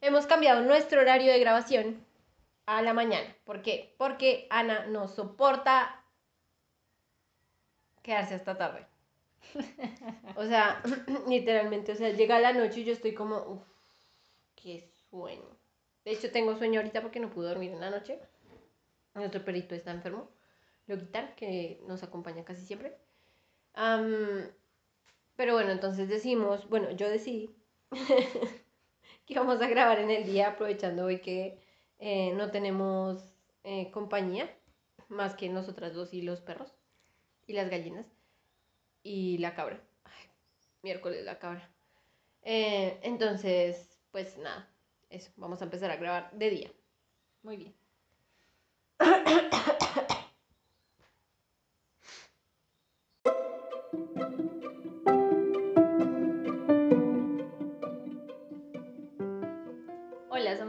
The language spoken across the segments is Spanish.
hemos cambiado nuestro horario de grabación a la mañana. ¿Por qué? Porque Ana no soporta quedarse hasta tarde. O sea, literalmente, o sea, llega la noche y yo estoy como, uff, qué sueño. De hecho, tengo sueño ahorita porque no pude dormir en la noche. Nuestro perrito está enfermo. Lo quitar, que nos acompaña casi siempre. Pero bueno, entonces decimos, bueno, yo decidí que vamos a grabar en el día, aprovechando hoy que eh, no tenemos eh, compañía, más que nosotras dos y los perros, y las gallinas, y la cabra. Ay, miércoles la cabra. Eh, entonces, pues nada, eso, vamos a empezar a grabar de día. Muy bien.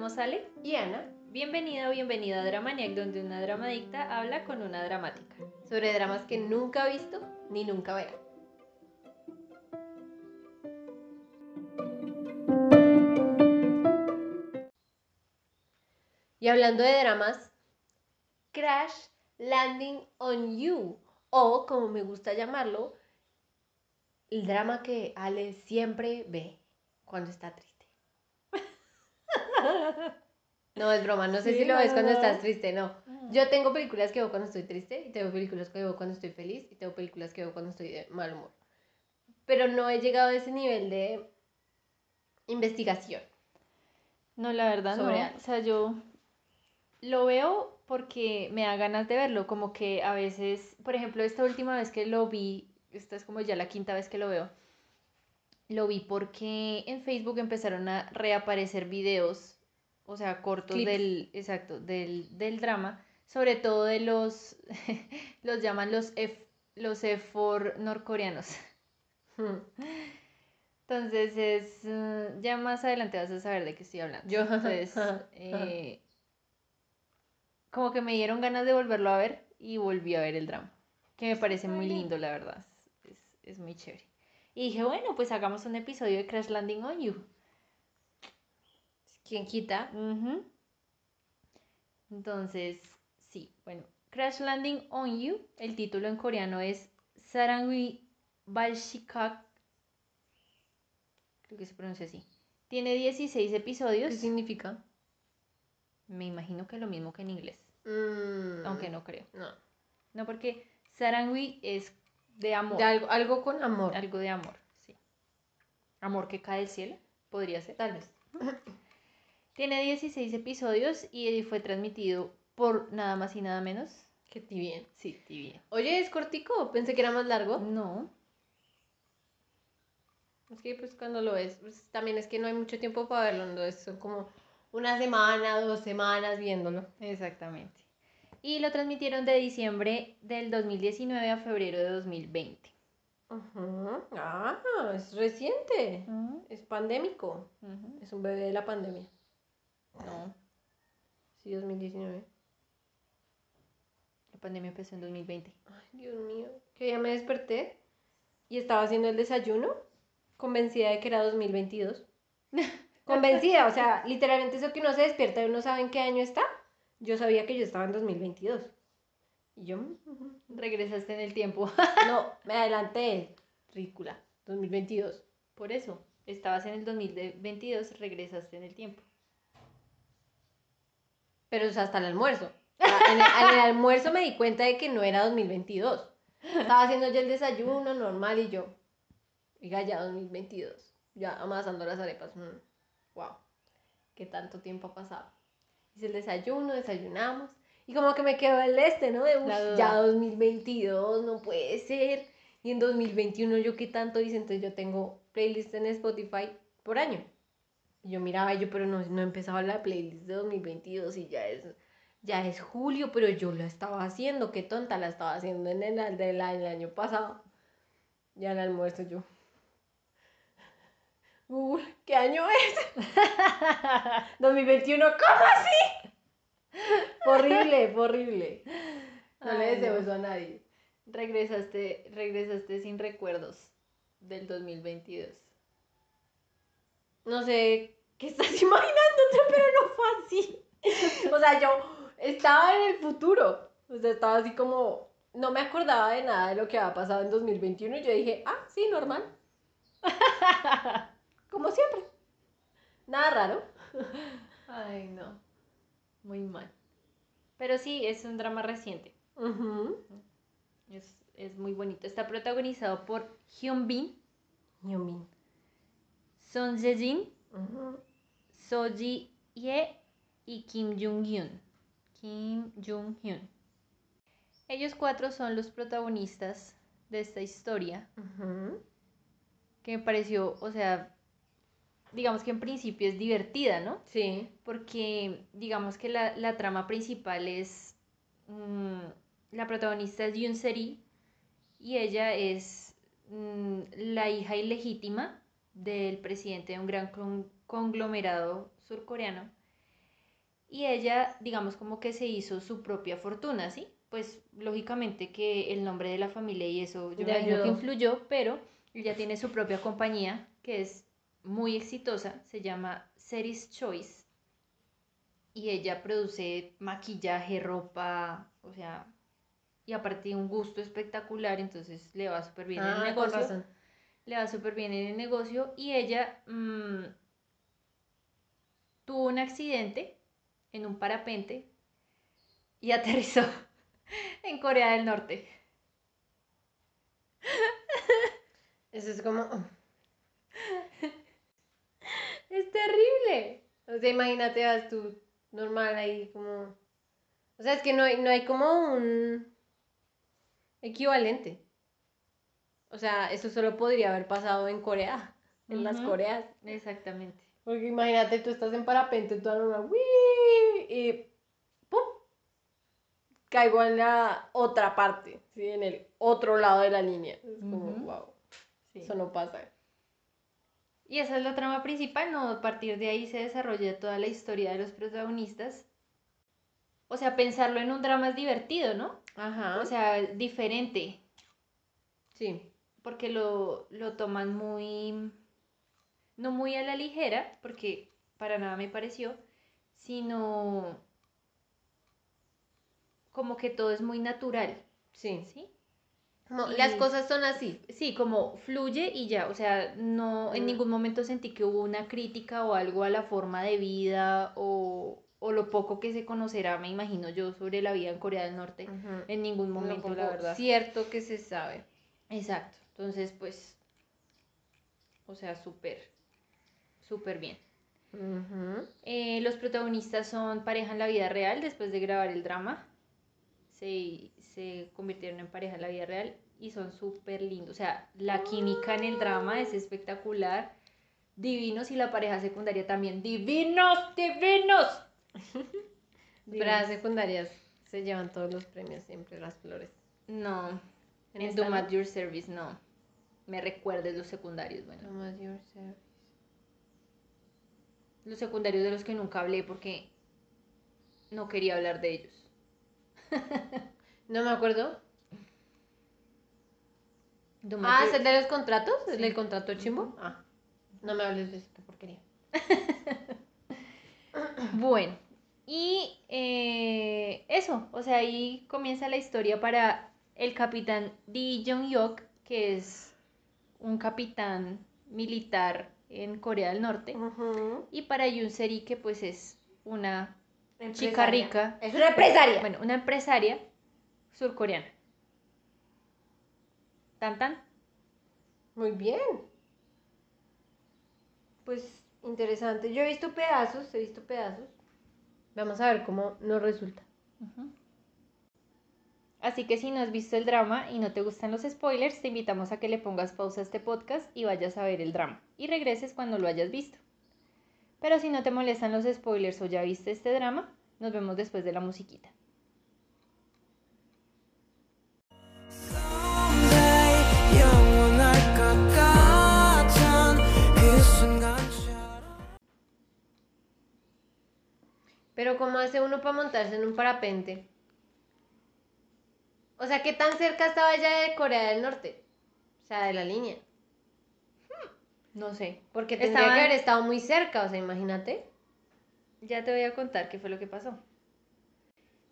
somos Ale. Y Ana, Bienvenida o bienvenida a Dramaniac, donde una dramadicta habla con una dramática. sobre dramas que nunca ha visto ni nunca verá. Y hablando de dramas, Crash Landing on You, o como me gusta llamarlo, el drama que Ale siempre ve cuando está triste. No, es broma, no sé Sí, si lo ves cuando estás triste, no. Yo tengo películas que veo cuando estoy triste, y tengo películas que veo cuando estoy feliz, y tengo películas que veo cuando estoy de mal humor. Pero no he llegado a ese nivel de investigación. No, la verdad Sobre no. algo. O sea, yo lo veo porque me da ganas de verlo. Como que a veces, por ejemplo, esta última vez que lo vi, esta es como ya la quinta vez que lo veo, lo vi porque en Facebook empezaron a reaparecer videos, o sea, cortos Clips. del, exacto, del, del drama, sobre todo de los, los llaman los F, los F4 norcoreanos. Hmm. Entonces es, eh, ya más adelante vas a saber de qué estoy hablando. Yo- Entonces, eh, como que me dieron ganas de volverlo a ver y volví a ver el drama, que me parece muy lindo, la verdad. Es, es muy chévere. Y dije, bueno, pues hagamos un episodio de Crash Landing on You. ¿Quién quita? Entonces, sí, bueno, Crash Landing on You, el título en coreano es Sarangwi Balshikak, creo que se pronuncia así. Tiene 16 ¿Qué episodios, significa? me imagino que lo mismo que en inglés, Mm, aunque no creo. No. No, porque Sarangwi es de amor, De algo, algo con amor. algo de amor, sí. Amor que cae del cielo, podría ser. Tal vez. Tiene 16 episodios y fue transmitido por nada más y nada menos. Qué bien. Sí, tibia. Oye, ¿es cortico? Pensé que era más largo. No, Es que pues cuando lo ves, pues, también es que no hay mucho tiempo para verlo, entonces son como una semana, dos semanas viéndolo. exactamente. Y lo transmitieron de diciembre del 2019 a febrero de 2020. Ajá. Ah, es reciente. Es pandémico. Es un bebé de la pandemia. No, Sí, 2019. la pandemia empezó en 2020. Ay, Dios mío. Que día me desperté y estaba haciendo el desayuno, convencida de que era 2022. Convencida, o sea, literalmente eso que uno se despierta y uno sabe en qué año está. Yo sabía que yo estaba en 2022. Y yo, mm. Regresaste en el tiempo. no, me adelanté. Ridícula. 2022. Por eso, estabas en el 2022, regresaste en el tiempo. Pero es hasta el almuerzo. En, el, en el almuerzo me di cuenta de que no era 2022. Estaba haciendo yo el desayuno normal y yo, oiga, ya 2022. Ya amasando las arepas. mm, wow. Qué tanto tiempo ha pasado. Hice el desayuno, desayunamos. Y como que me quedó el este, ¿no? De, "Uy, La duda. ya 2022, no puede ser. Y en 2021 yo qué tanto hice, entonces yo tengo playlist en Spotify por año. Y yo miraba yo, pero no, no he empezado la playlist de 2022 y ya es, ya es julio, pero yo la estaba haciendo, qué tonta la estaba haciendo en el, del año, pasado. Ya el almuerzo yo. Google, ¿qué año es? 2021, ¿cómo así? Horrible, horrible. No le deseo no. eso a nadie. Regresaste, regresaste sin recuerdos del 2022. No sé ¿qué estás imaginándote? Pero no fue así. O sea, yo estaba en el futuro. O sea, estaba así como, no me acordaba de nada de lo que había pasado en 2021 y yo dije, ah, sí, normal. como siempre. Nada raro. Ay, no. Muy mal. Pero sí, es un drama reciente. Es, es muy bonito. Está protagonizado por Hyun Bin, Yumin. Son Jae-jin, Ujú. So Ji Hye y Kim Jung Hyun. Kim Jung Hyun. Ellos cuatro son los protagonistas de esta historia que me pareció, o sea, digamos que en principio es divertida, ¿no? Sí. Porque digamos que la, la trama principal es, mm, la protagonista es Yoon Seri y ella es mm, la hija ilegítima del presidente de un gran con- conglomerado surcoreano. Y ella, digamos, como que se hizo su propia fortuna, ¿sí? Pues lógicamente que el nombre de la familia y eso yo me imagino que influyó, pero ella tiene su propia compañía que es muy exitosa, se llama Series Choice. Y ella produce maquillaje, ropa, o sea, y aparte un gusto espectacular, entonces le va súper bien en el Ah, negocio razón. le va súper bien en el negocio y ella mm, tuvo un accidente en un parapente y aterrizó en Corea del Norte. Eso es como. Es terrible. O sea, imagínate, vas tú normal ahí como. O sea, es que no hay, no hay como un equivalente. O sea, eso solo podría haber pasado en Corea, en las Ujú. Coreas. Exactamente. Porque imagínate, tú estás en parapente, normal, ¡uy! y ¡pum! Caigo en la otra parte, ¿sí? En el otro lado de la línea. Es como, wow, Sí. eso no pasa. Y esa es la trama principal, ¿no? A partir de ahí se desarrolla toda la historia de los protagonistas. O sea, pensarlo en un drama es divertido, ¿no? Ajá. O sea, diferente. sí. porque lo, lo toman muy, no muy a la ligera, porque para nada me pareció, sino como que todo es muy natural, Sí. ¿sí? Y- Las cosas son así. Sí, como fluye y ya, o sea, no, en Mm. ningún momento sentí que hubo una crítica o algo a la forma de vida o, o lo poco que se conocerá, me imagino yo, sobre la vida en Corea del Norte, en ningún momento, la poco verdad. Cierto que se sabe. Exacto. Entonces, pues, o sea, súper, súper bien. Eh, los protagonistas son pareja en la vida real después de grabar el drama. Se, se convirtieron en pareja en la vida real y son súper lindos. O sea, la química en el drama es espectacular. Divinos y la pareja secundaria también. ¡Divinos! ¡Divinos! Las secundarias se llevan todos los premios siempre, las flores. No, ¿En en Do Your Service no. Me recuerdes los secundarios, bueno. Thomas yourself. Los secundarios de los que nunca hablé porque no quería hablar de ellos. No me acuerdo. Do Ah, ¿es el de los contratos? ¿El Sí. del contrato chimbo? Ah. No me hables de qué porquería. Bueno, y eh, eso, o sea, ahí comienza la historia para el capitán Lee Jong-yok, que es un capitán militar en Corea del Norte, y para Yoon Seri, que pues es una chica rica, Es una empresaria. bueno, una empresaria surcoreana. Tan tan. Muy bien. Pues interesante. Yo he visto pedazos, he visto pedazos. Vamos a ver cómo nos resulta. Así que si no has visto el drama y no te gustan los spoilers, te invitamos a que le pongas pausa a este podcast y vayas a ver el drama y regreses cuando lo hayas visto. Pero si no te molestan los spoilers o ya viste este drama, nos vemos después de la musiquita. Pero ¿cómo hace uno para montarse en un parapente? O sea, ¿qué tan cerca estaba ya de Corea del Norte? O sea, de la línea. No sé. Porque tendría Estaban- que haber estado muy cerca, o sea, imagínate. Ya te voy a contar qué fue lo que pasó.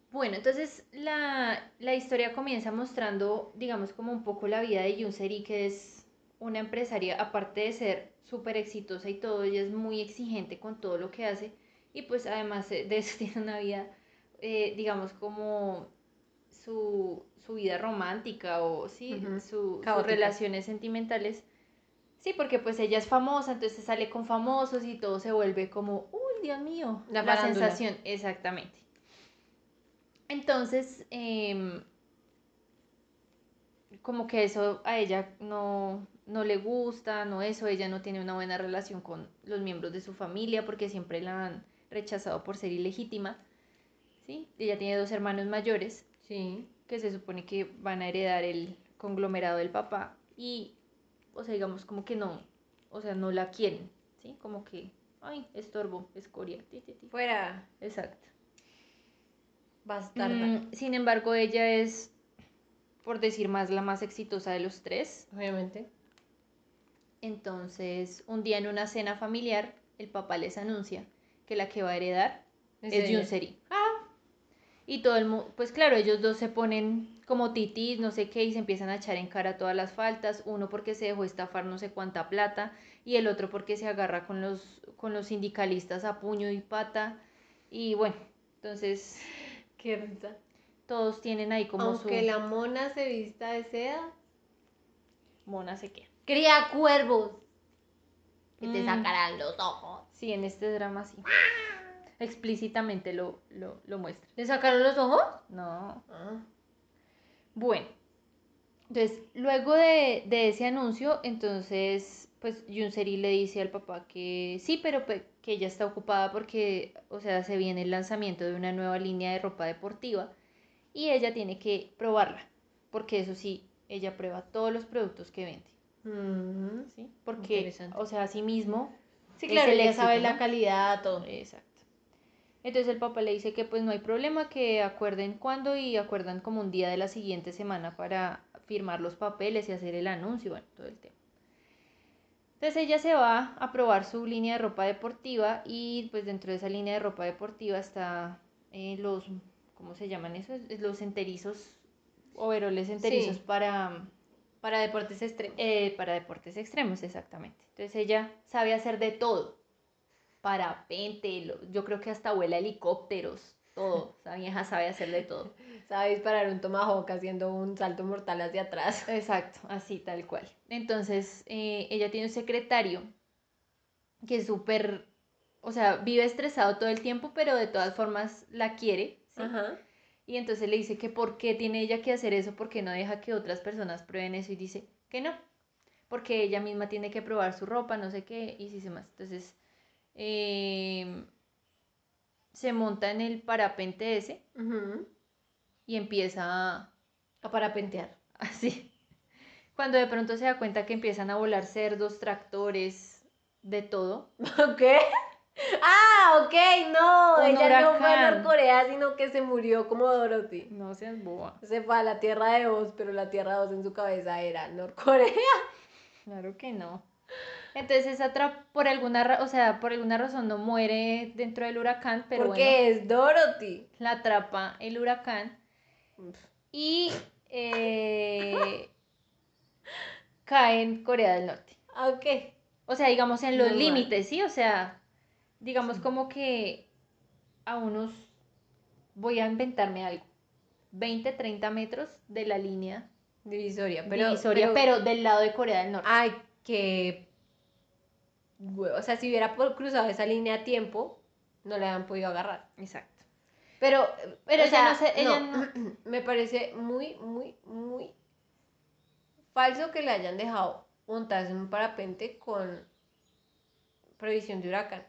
Bueno, entonces la, la historia comienza mostrando, digamos, como un poco la vida de Yunseri, que es una empresaria, aparte de ser súper exitosa y todo, ella es muy exigente con todo lo que hace y pues además de eso tiene una vida, eh, digamos, como su, su vida romántica o sí, su- sus relaciones sentimentales. Sí, porque pues ella es famosa, entonces sale con famosos y todo se vuelve como, uy, Dios mío, La sensación, exactamente. Entonces, em, como que eso a ella no, no le gusta, no eso, ella no tiene una buena relación con los miembros de su familia porque siempre la han rechazado por ser ilegítima, ¿sí? Ella tiene dos hermanos mayores Sí. que se supone que van a heredar el conglomerado del papá y, o sea, digamos como que no, o sea, no la quieren, ¿sí? Como que, ay, estorbo, escoria, ti, ti, ti. Fuera. Exacto. Bastarda. Mm, sin embargo, ella es, por decir más, la más exitosa de los tres. Obviamente. Entonces, un día en una cena familiar, el papá les anuncia que la que va a heredar Es es. Junseri. Y todo el mundo, pues claro, ellos dos se ponen como titis, no sé qué, y se empiezan a echar en cara todas las faltas. Uno porque se dejó estafar no sé cuánta plata, y el otro porque se agarra con los, con los sindicalistas a puño y pata. Y bueno, entonces Qué risa. todos tienen ahí como Aunque su la mona se vista de seda, mona se queda. cría cuervos que te Mm. sacarán los ojos. Sí, en este drama sí. Explícitamente lo, lo, lo muestra. ¿Le sacaron los ojos? No. Ah. Bueno, entonces, luego de, de ese anuncio, entonces, pues Junseri le dice al papá que sí, pero pe- que ella está ocupada porque, o sea, se viene el lanzamiento de una nueva línea de ropa deportiva y ella tiene que probarla, porque eso sí, ella prueba todos los productos que vende, Mm. ¿sí? Porque, o sea, así mismo... Sí, claro, ella éxito, sabe ¿no? la calidad, todo. Exacto. Entonces el papá le dice que pues no hay problema, que acuerden cuándo y acuerdan como un día de la siguiente semana para firmar los papeles y hacer el anuncio, bueno, todo el tema. Entonces ella se va a probar su línea de ropa deportiva y pues dentro de esa línea de ropa deportiva está eh, los, ¿cómo se llaman esos? Los enterizos, overoles enterizos Sí. para, Para deportes extremos. eh, para deportes extremos, exactamente. Entonces ella sabe hacer de todo. Parapente, yo creo que hasta vuela helicópteros, todo. Esa vieja sabe hacer de todo. Sabe disparar un tomahawk haciendo un salto mortal hacia atrás. Exacto, así tal cual. Entonces eh, ella tiene un secretario que es súper, o sea, vive estresado todo el tiempo, pero de todas formas la quiere. ¿sí? Ajá. Y entonces le dice que por qué tiene ella que hacer eso, porque no deja que otras personas prueben eso y dice que no, porque ella misma tiene que probar su ropa, no sé qué, y sí se más. Entonces em, se monta en el parapente ese y empieza a- A parapentear. así. Cuando de pronto se da cuenta que empiezan a volar cerdos, tractores, de todo. ¿Qué? Ah, ok, no. Un ella no fue a. Norcorea, sino que se murió como Dorothy. No seas boba. Se fue a la Tierra de Oz, pero la Tierra de Oz en su cabeza era Norcorea. Claro que no. Entonces esa por alguna, o sea, por alguna razón no muere dentro del huracán, pero porque bueno, es Dorothy. la atrapa el huracán y eh, cae en Corea del Norte. Ah, Ok. O sea, digamos en los límites, ¿sí? O sea, digamos como que a unos, voy a inventarme algo, 20, 30 metros de la línea Divisoria. Pero, divisoria, pero, del lado de Corea del Norte. Ay, que. O sea, si hubiera cruzado esa línea a tiempo, no le habían podido agarrar. Exacto. Pero, Pero o ella no se- ella no, me parece muy, muy, muy falso que le hayan dejado montarse en un parapente con previsión de huracán.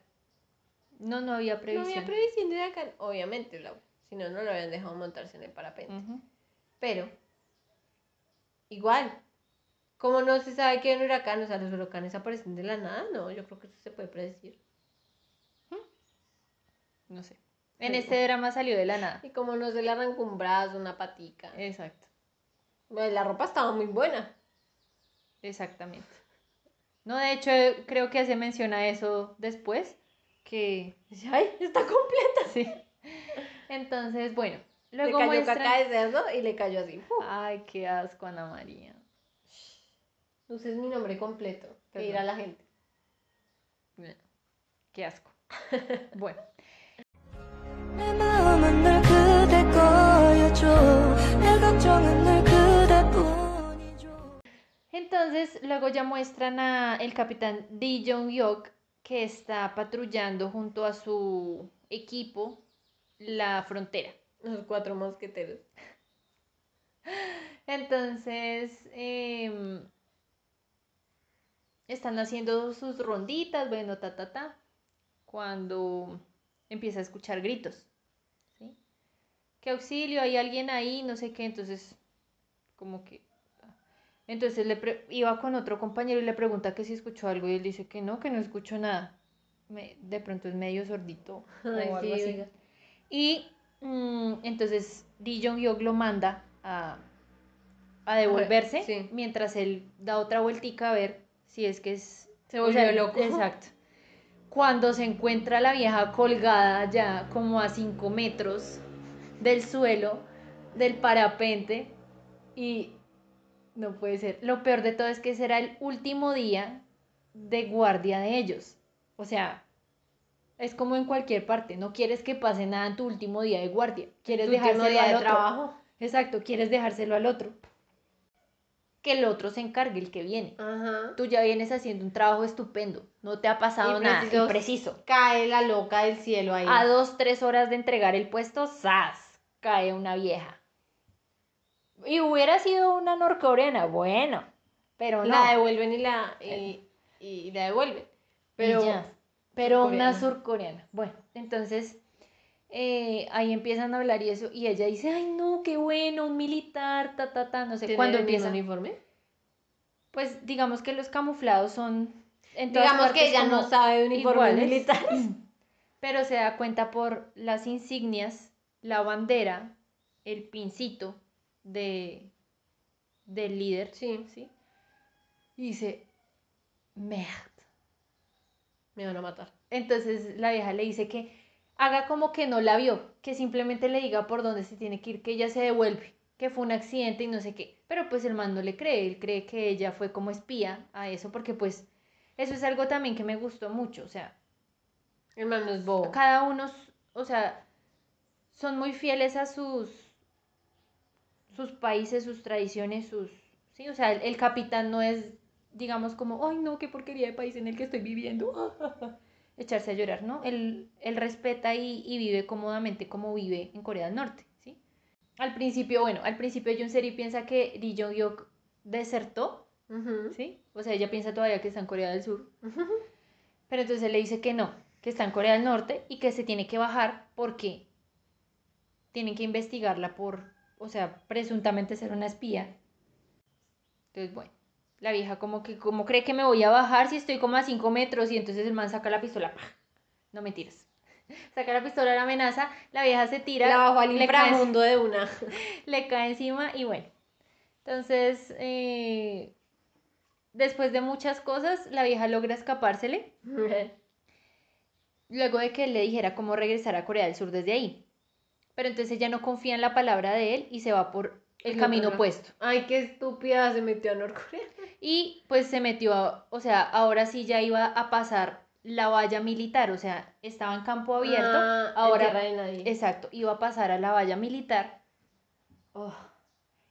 No, no había No previsión. había previsión de huracán, obviamente, Laura. Si no, no lo habían dejado montarse en el parapente. Pero, igual, como no se sabe que hay un huracán, o sea, los huracanes aparecen de la nada, no, yo creo que eso se puede predecir. No sé. En Sí. este drama salió de la nada. Y como no se le arrancó un brazo, una patica. Exacto. Bueno, La ropa estaba muy buena. Exactamente. No, de hecho, creo que se menciona eso después, que, ay, está completa. Sí. Entonces, bueno, luego le cayó muestran... caca de cerdo y le cayó así. Ay, qué asco, Ana María. Luces mi nombre completo, que dirá la gente. Qué asco. bueno. Entonces, luego ya muestran a el capitán Lee Jong-yok que está patrullando junto a su equipo la frontera. Los cuatro mosqueteros. Entonces, em, están haciendo sus ronditas, bueno, ta, ta, ta, cuando empieza a escuchar gritos, ¿sí? ¿Qué auxilio? ¿Hay alguien ahí? No sé qué, entonces, como que... Entonces le pre- iba con otro compañero y le pregunta que si escuchó algo y él dice que no, que no escuchó nada. Me- de pronto es medio sordito o algo sí, así. oiga. Y mm, entonces Lee Jong-hyuk lo manda a, a devolverse sí. mientras él da otra vueltica a ver si es que es... Se o volvió sea, loco. Exacto. Cuando se encuentra la vieja colgada ya como a 5 metros del suelo, del parapente, y no puede ser. Lo peor de todo es que será el último día de guardia de ellos. O sea, es como en cualquier parte. No quieres que pase nada en tu último día de guardia. Quieres dejárselo día al de otro. trabajo. Exacto, quieres dejárselo al otro. Que el otro se encargue, el que viene. Ajá. Tú ya vienes haciendo un trabajo estupendo. No te ha pasado nada. preciso. Cae la loca del cielo ahí. A dos, tres horas de entregar el puesto, ¡zas! Cae una vieja. Y hubiera sido una norcoreana, bueno. Pero no. La devuelven y la, y, y la devuelven. Pero, Pero una surcoreana. Bueno, entonces eh, ahí empiezan a hablar y eso. Y ella dice, ay no, qué bueno, un militar, ta, ta, ta. No sé ¿tiene cuándo empieza. uniforme? Pues digamos que los camuflados son. En todas Digamos que ella no sabe de uniformes iguales. militares. Pero se da cuenta por las insignias, la bandera, el pincito de del líder, Sí, ¿sí? Y dice, me van a matar. Entonces la vieja le dice que haga como que no la vio, que simplemente le diga por dónde se tiene que ir, que ella se devuelve, que fue un accidente y no sé qué. Pero pues el man no le cree, él cree que ella fue como espía a eso, porque pues eso es algo también que me gustó mucho, o sea, El man no es bobo. cada uno, o sea, son muy fieles a sus sus países, sus tradiciones, sus sí, o sea, el, el capitán no es digamos como, "Ay, no, qué porquería de país en el que estoy viviendo." Echarse a llorar, ¿no? Él, él respeta y, y vive cómodamente como vive en Corea del Norte, ¿sí? Al principio, bueno, al principio Jun Seri piensa que Lee Jong-hyuk desertó, Ujú. ¿sí? O sea, ella piensa todavía que está en Corea del Sur. Pero entonces él le dice que no, que está en Corea del Norte y que se tiene que bajar porque tienen que investigarla por, o sea, presuntamente ser una espía. Entonces, bueno, la vieja como que, como cree que me voy a bajar si estoy como a 5 metros y entonces el man saca la pistola. ¡pah! No mentiras. Saca la pistola, la amenaza, la vieja se tira, La bajó al le cae, inframundo de una. le cae encima y bueno. Entonces, eh, después de muchas cosas, la vieja logra escapársele luego de que él le dijera cómo regresar a Corea del Sur desde ahí. Pero entonces ella no confía en la palabra de él y se va por el No, camino opuesto. Ay, qué estúpida se metió a Norcorea. Y pues se metió, a- o sea, ahora sí ya iba a pasar la valla militar, o sea, estaba en campo abierto, Ah, ahora, de nadie. exacto, iba a pasar a la valla militar. Oh.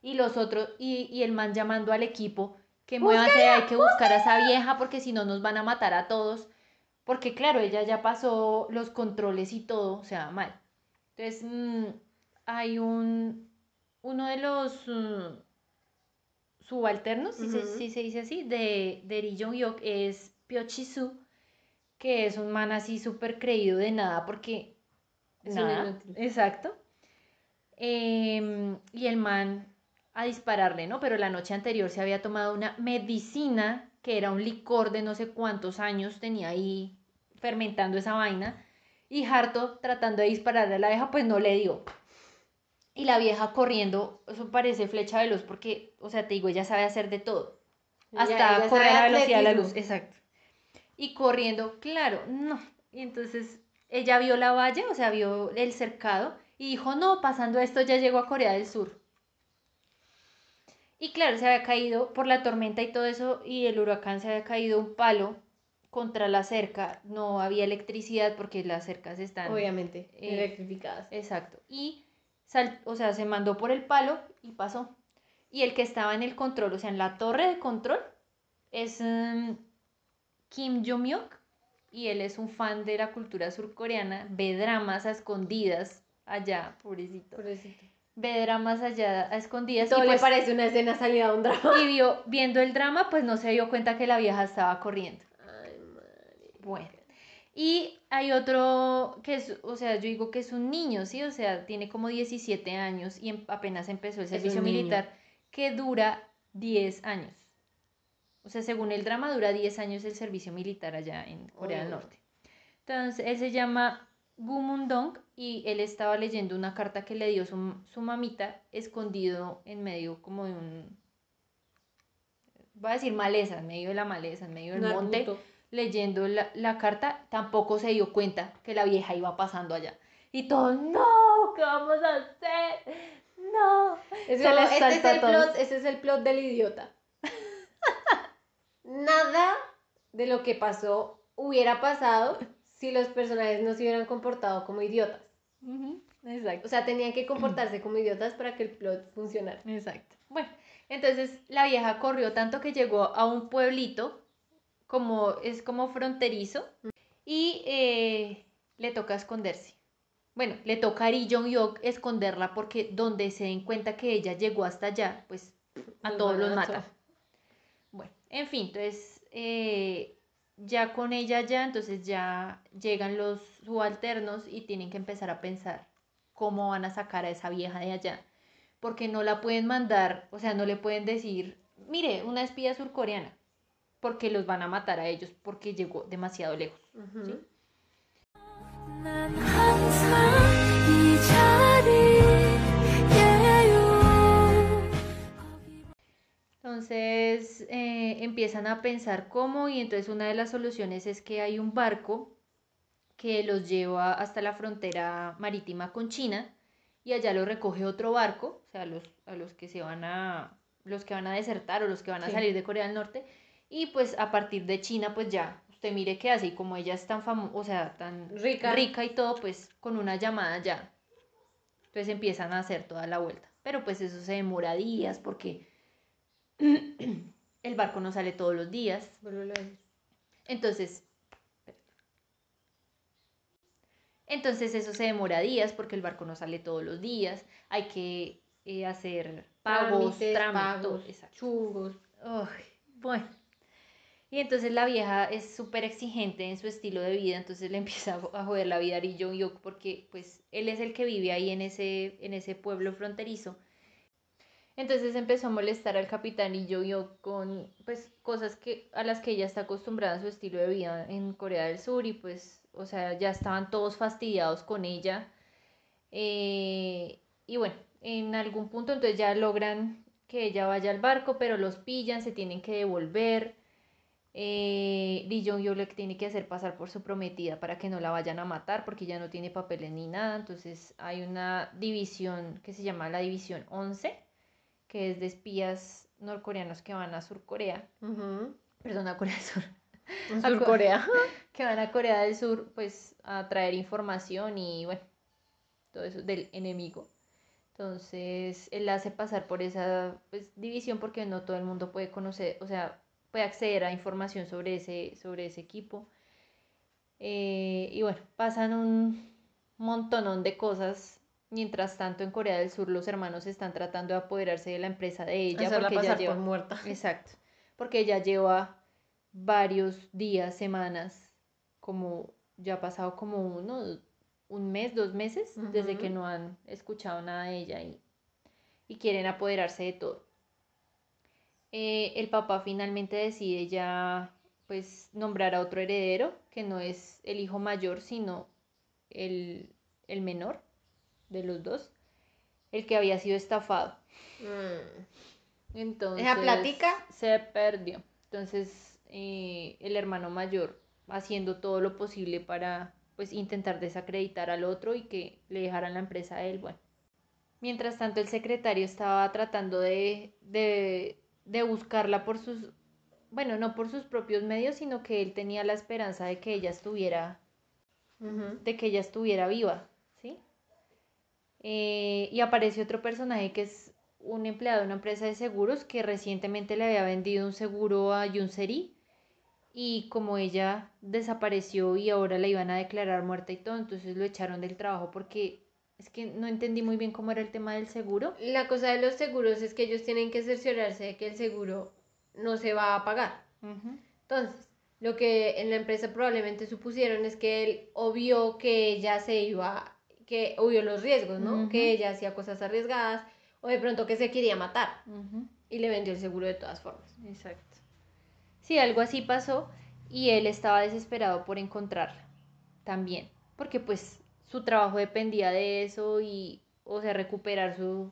Y los otros, y, y el man llamando al equipo, que muévanse, hay que buscar a esa vieja porque si no nos van a matar a todos. Porque claro, ella ya pasó los controles y todo, o sea, mal. Entonces, mm, hay un, uno de los mm, subalternos, si, se, si se dice así, de, de Ri Jong-hyuk es Pyo Chi-soo, que es un man así súper creído de nada porque... Es nada, exacto. Em, y el man a dispararle, ¿no? Pero la noche anterior se había tomado una medicina que era un licor de no sé cuántos años, tenía ahí fermentando esa vaina. Y harto tratando de dispararle a la vieja, pues no le dio. Y la vieja corriendo, eso parece flecha veloz porque, o sea, te digo, ella sabe hacer de todo. Hasta ella correr a la velocidad de la luz, exacto. Y corriendo, claro, no. Y entonces ella vio la valla, o sea, vio el cercado y dijo, no, pasando esto ya llegó a Corea del Sur. Y claro, se había caído por la tormenta y todo eso, y el huracán se había caído un palo contra la cerca. No había electricidad porque las cercas están... Obviamente, Eh, electrificadas. Exacto. Y, sal- o sea, se mandó por el palo y pasó. Y el que estaba en el control, o sea, en la torre de control, es em, Kim Jong-hyuk. Y él es un fan de la cultura surcoreana. Ve dramas a escondidas allá, pobrecito. Pobrecito. Ve dramas allá a escondidas. Todo y, le pues, parece una escena salida de un drama. y vio, viendo el drama, pues no se dio cuenta que la vieja estaba corriendo. Bueno. Y hay otro que es, o sea, yo digo que es un niño, ¿sí? O sea, tiene como 17 años y em- apenas empezó el servicio militar, que dura 10 años. O sea, según el drama, dura 10 años el servicio militar allá en Corea del. Norte. Entonces, él se llama Gu Mundong y él estaba leyendo una carta que le dio su, su mamita escondido en medio como de un... Voy a decir maleza, en medio de la maleza, en medio del Un monte. Leyendo la, la carta, tampoco se dio cuenta que la vieja iba pasando allá. Y todos, no, ¿qué vamos a hacer? No. Es Se como, les este es el plot, ese es el plot del idiota. Nada de lo que pasó hubiera pasado si los personajes no se hubieran comportado como idiotas. Exacto. O sea, tenían que comportarse como idiotas para que el plot funcionara. Exacto. Bueno, entonces la vieja corrió tanto que llegó a un pueblito, como es como fronterizo, y eh, le toca esconderse. Bueno, le toca a Ri Jong-hyuk esconderla porque donde se den cuenta que ella llegó hasta allá, pues a Los todos los mata. Bueno, en fin, entonces eh, ya con ella ya, entonces ya llegan los subalternos y tienen que empezar a pensar cómo van a sacar a esa vieja de allá. Porque no la pueden mandar, o sea, no le pueden decir, mire, una espía surcoreana, porque los van a matar a ellos porque llegó demasiado lejos. Entonces eh, empiezan a pensar cómo y entonces una de las soluciones es que hay un barco que los lleva hasta la frontera marítima con China y allá los recoge otro barco, o sea, los, a los que se van a, los que van a desertar o los que van a salir de Corea del Norte y pues a partir de China pues ya, usted mire qué hace y como ella es tan famosa, o sea, tan Rica. rica y todo, pues con una llamada ya. Entonces empiezan a hacer toda la vuelta. Pero pues eso se demora días porque el barco no sale todos los días. Entonces, entonces eso se demora días porque el barco no sale todos los días. Hay que eh, hacer pagos, Trámites, pagos, chungos. Ay, bueno. Y entonces la vieja es súper exigente en su estilo de vida, entonces le empieza a jo- a joder la vida a Ri Jong-hyuk porque pues él es el que vive ahí en ese, en ese pueblo fronterizo. Entonces empezó a molestar al capitán Lee Jong-hyuk con pues cosas que, a las que ella está acostumbrada en su estilo de vida en Corea del Sur y pues, o sea, ya estaban todos fastidiados con ella. Eh, y bueno, en algún punto entonces ya logran que ella vaya al barco, pero los pillan, se tienen que devolver. Eh, Lee Jong-hyuk le tiene que hacer pasar por su prometida para que no la vayan a matar porque ya no tiene papeles ni nada. Entonces hay una división que se llama la División 11, que es de espías norcoreanos que van a Surcorea, Ujú. perdón, a Corea del Sur, A Sur Co- Corea. que van a Corea del Sur pues a traer información y bueno, todo eso del enemigo. Entonces él hace pasar por esa pues, división porque no todo el mundo puede conocer, o sea, puede acceder a información sobre ese, sobre ese equipo. Eh, y bueno, pasan un montonón de cosas. Mientras tanto, en Corea del Sur los hermanos están tratando de apoderarse de la empresa de ella Hacerla porque ella pasar lleva... por muerta. Exacto, porque ella lleva varios días, semanas, como ya ha pasado como uno, un mes, dos meses, desde que no han escuchado nada de ella y, y quieren apoderarse de todo. Eh, el papá finalmente decide ya pues nombrar a otro heredero, que no es el hijo mayor, sino el, el menor de los dos, el que había sido estafado. Mm. Entonces, Esa platica. se perdió. Entonces, eh, el hermano mayor haciendo todo lo posible para pues intentar desacreditar al otro y que le dejaran la empresa a él, bueno. Mientras tanto, el secretario estaba tratando de, de, de buscarla por sus, bueno, no por sus propios medios, sino que él tenía la esperanza de que ella estuviera, de que ella estuviera viva, ¿sí? Eh, y aparece otro personaje que es un empleado de una empresa de seguros que recientemente le había vendido un seguro a Yunseri y como ella desapareció y ahora la iban a declarar muerta y todo, entonces lo echaron del trabajo porque es que no entendí muy bien cómo era el tema del seguro. La cosa de los seguros es que ellos tienen que cerciorarse de que el seguro no se va a pagar. Entonces, lo que en la empresa probablemente supusieron es que él obvió que ella se iba, que obvió los riesgos, ¿no? Que ella hacía cosas arriesgadas o de pronto que se quería matar y le vendió el seguro de todas formas. Exacto. Sí, algo así pasó y él estaba desesperado por encontrarla también, porque pues su trabajo dependía de eso y, o sea, recuperar su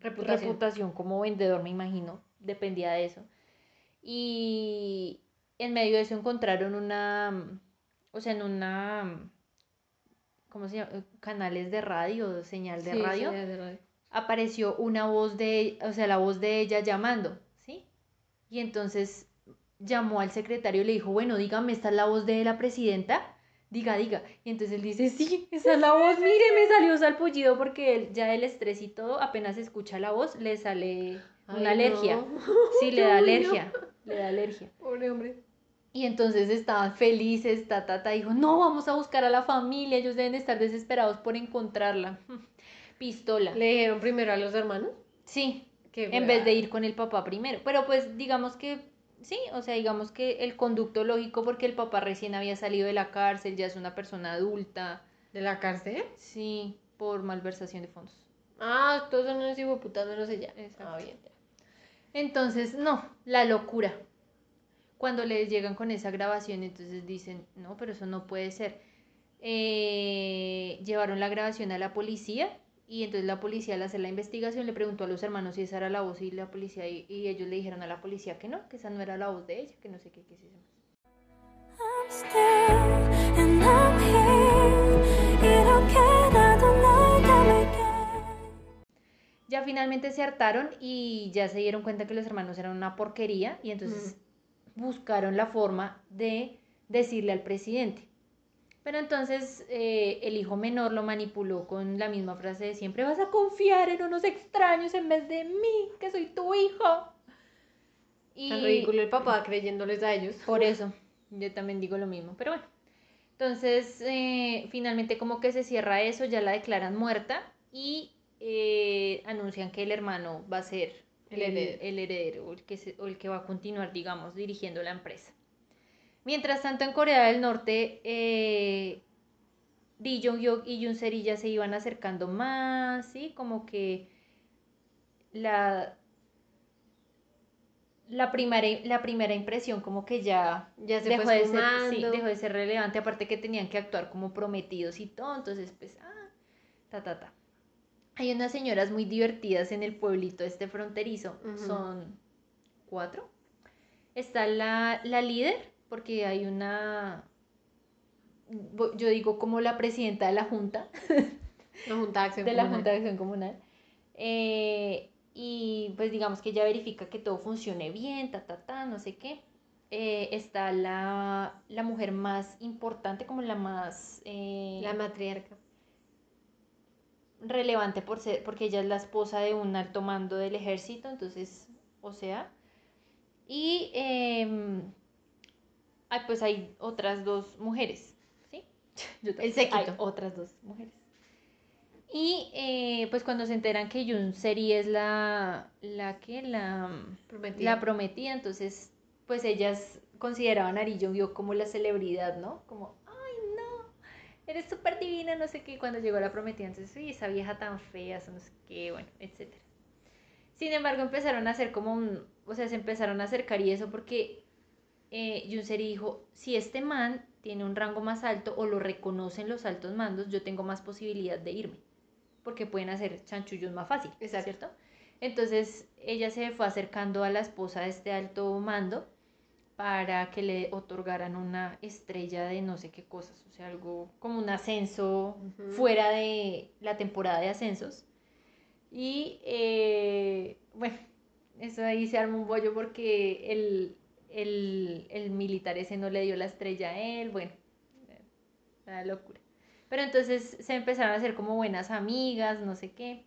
Reputación. reputación, como vendedor, me imagino, dependía de eso. Y en medio de eso encontraron una, o sea, en una, ¿cómo se llama? Canales de radio, señal de Sí, radio señal de radio. apareció una voz de, o sea, la voz de ella llamando, ¿sí? Y entonces llamó al secretario y le dijo, bueno, dígame, ¿esta es la voz de la presidenta? Diga, diga. Y entonces él dice, sí, esa es la voz, mire, me salió salpullido porque él, ya el estrés y todo, apenas escucha la voz, le sale una Ay, alergia. no. Sí, le da alergia, le da alergia. Pobre hombre. Y entonces estaban felices, ta, ta, ta, dijo, no, vamos a buscar a la familia, ellos deben estar desesperados por encontrarla. Pistola. ¿Le dijeron primero a los hermanos? Sí, en vez de ir con el papá primero. Pero pues digamos que sí, o sea, digamos que el conducto lógico porque el papá recién había salido de la cárcel, ya es una persona adulta, ¿De la cárcel? sí, por malversación de fondos. Ah, todos son unos hijueputas, no sé ya. Exacto. Ah, bien. Entonces, no, la locura. Cuando les llegan con esa grabación, entonces dicen, no, pero eso no puede ser. Eh, llevaron la grabación a la policía y entonces la policía al hacer la investigación le preguntó a los hermanos si esa era la voz y la policía y, ellos le dijeron a la policía que no, que esa no era la voz de ella, que no sé qué, qué es eso. Ya finalmente se hartaron y ya se dieron cuenta que los hermanos eran una porquería y entonces buscaron la forma de decirle al presidente. Pero entonces eh, el hijo menor lo manipuló con la misma frase de siempre, vas a confiar en unos extraños en vez de mí, que soy tu hijo. Y Tan ridículo el papá creyéndoles a ellos. por eso, yo también digo lo mismo, pero bueno. Entonces, eh, finalmente como que se cierra eso, ya la declaran muerta y eh, anuncian que el hermano va a ser El el, heredero. el heredero o el, que se- o el que va a continuar, digamos, dirigiendo la empresa. Mientras tanto, en Corea del Norte, eh, Lee Jong-hyuk y Yoon Seri ya se iban acercando más, ¿sí? Como que la, la, primera, la primera impresión como que ya Ya se dejó de, ser, sí, esfumando. dejó de ser relevante, aparte que tenían que actuar como prometidos y todo, entonces pues, ah, ta, ta, ta. Hay unas señoras muy divertidas en el pueblito este fronterizo, son cuatro. Está la, la líder, porque hay una, yo digo como la presidenta de la junta, La Junta de Acción de la Comunal. Junta de Acción Comunal. Eh, y pues digamos que ella verifica que todo funcione bien, ta, ta, ta, no sé qué. Eh, está la, la mujer más importante, como la más eh, La matriarca. relevante por ser, porque ella es la esposa de un alto mando del ejército, entonces, o sea. Y em, ay, pues hay otras dos mujeres, ¿sí? Yo también- séquito. Hay otras dos mujeres. Y eh, pues cuando se enteran que Yun Seri es la, la que, la, Prometida. la prometida, entonces pues ellas consideraban a Ri Jong como la celebridad, ¿no? Como, ay no, eres súper divina, no sé qué, cuando llegó la prometida, entonces, uy, esa vieja tan fea, eso no sé qué, bueno, etcétera. Sin embargo, empezaron a hacer como un, o sea, se empezaron a acercar y eso porque eh, dijo, si este man tiene un rango más alto o lo reconocen los altos mandos, yo tengo más posibilidad de irme, porque pueden hacer chanchullos más fácil, Exacto. ¿cierto? Entonces ella se fue acercando a la esposa de este alto mando para que le otorgaran una estrella de no sé qué cosas, o sea, algo como un ascenso fuera de la temporada de ascensos. Y eh, bueno, eso ahí se arma un bollo porque el, el, el militar ese no le dio la estrella a él, bueno, la locura. Pero entonces se empezaron a hacer como buenas amigas, no sé qué.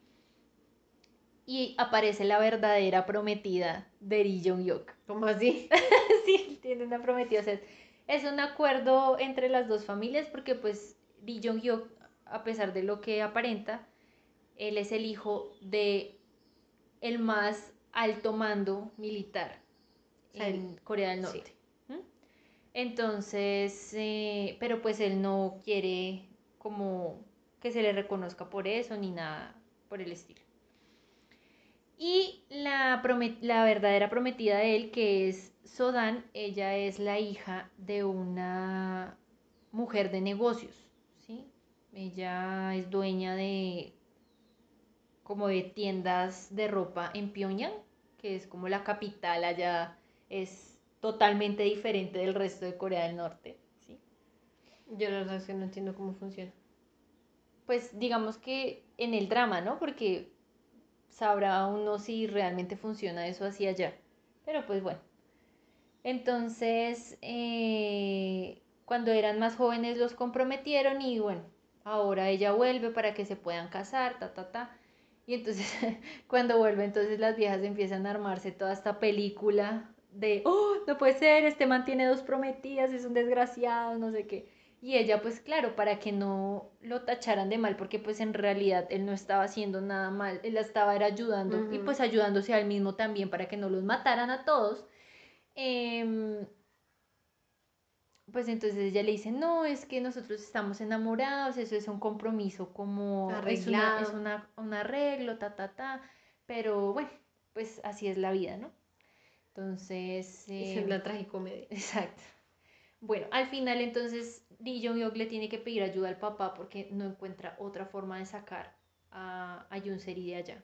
Y aparece la verdadera prometida de Ri Jong-hyuk. ¿Cómo así? sí, tiene una prometida. O sea, es un acuerdo entre las dos familias porque pues Lee Jong-hyuk, a pesar de lo que aparenta, él es el hijo de el más alto mando militar en Corea del sí. Norte. ¿Mm? Entonces, eh, pero pues él no quiere como que se le reconozca por eso ni nada por el estilo. Y la, la verdadera prometida de él, que es Sodan, ella es la hija de una mujer de negocios, ¿sí? Ella es dueña de como de tiendas de ropa en Pyongyang, que es como la capital allá, es totalmente diferente del resto de Corea del Norte, ¿sí? Yo la verdad es que no entiendo cómo funciona. Pues digamos que en el drama, ¿no? Porque sabrá uno si realmente funciona eso así allá. Pero pues bueno. Entonces, eh, cuando eran más jóvenes los comprometieron y bueno, ahora ella vuelve para que se puedan casar, ta, ta, ta. Y entonces, cuando vuelve, entonces las viejas empiezan a armarse toda esta película de, oh, no puede ser, este man tiene dos prometidas, es un desgraciado, no sé qué. Y ella, pues claro, para que no lo tacharan de mal, porque pues en realidad él no estaba haciendo nada mal, él la estaba era ayudando y pues ayudándose a él mismo también para que no los mataran a todos. Em, pues entonces ella le dice, no, es que nosotros estamos enamorados, eso es un compromiso como es, una, es una- un arreglo, ta, ta, ta, pero bueno, pues así es la vida, ¿no? Entonces... Es em, la tragicomedia. Exacto. Bueno, al final entonces Lee Jong-hyuk le tiene que pedir ayuda al papá porque no encuentra otra forma de sacar a, a de allá.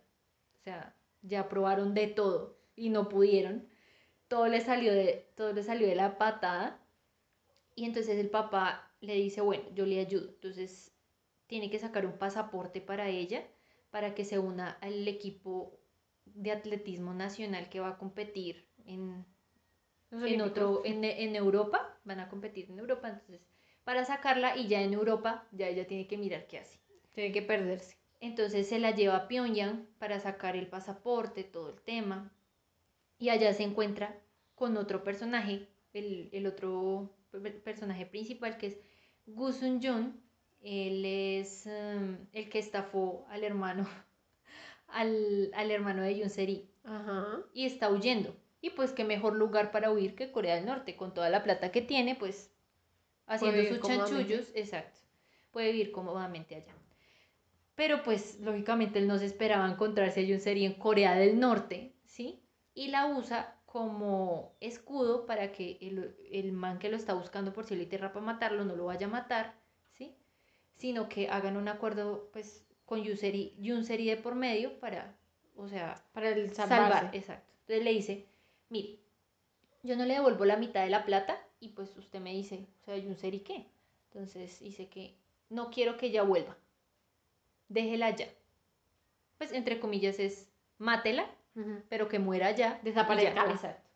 O sea, ya probaron de todo y no pudieron. Todo le salió de, todo le salió de la patada. Y entonces el papá le dice, bueno, yo le ayudo. Entonces tiene que sacar un pasaporte para ella para que se una al equipo de atletismo nacional que va a competir en, en otro, en, en Europa, van a competir en Europa, entonces para sacarla y ya en Europa ya ella tiene que mirar qué hace. Tiene que perderse. Entonces se la lleva a Pyongyang para sacar el pasaporte, todo el tema. Y allá se encuentra con otro personaje, el, el otro pe- personaje principal que es Gu Sun Jun. Él es em, el que estafó al hermano, al, al hermano de Yoon Seri Ajá. y está huyendo. Y pues qué mejor lugar para huir que Corea del Norte, con toda la plata que tiene, pues haciendo sus chanchullos, exacto, puede vivir cómodamente allá. Pero pues lógicamente él no se esperaba encontrarse a Seri en Corea del Norte, ¿sí? Y la usa como escudo para que el, el man que lo está buscando por cielo y tierra para matarlo no lo vaya a matar, ¿sí? Sino que hagan un acuerdo pues con Seri, Seri de por medio para, o sea, Para el salvar, exacto. Entonces le dice, mire, yo no le devuelvo la mitad de la plata y pues usted me dice, o sea, un ser y qué. Entonces dice que no quiero que ella vuelva. Déjela ya. Pues entre comillas es mátela, pero que muera ya. Desaparezca. Exacto.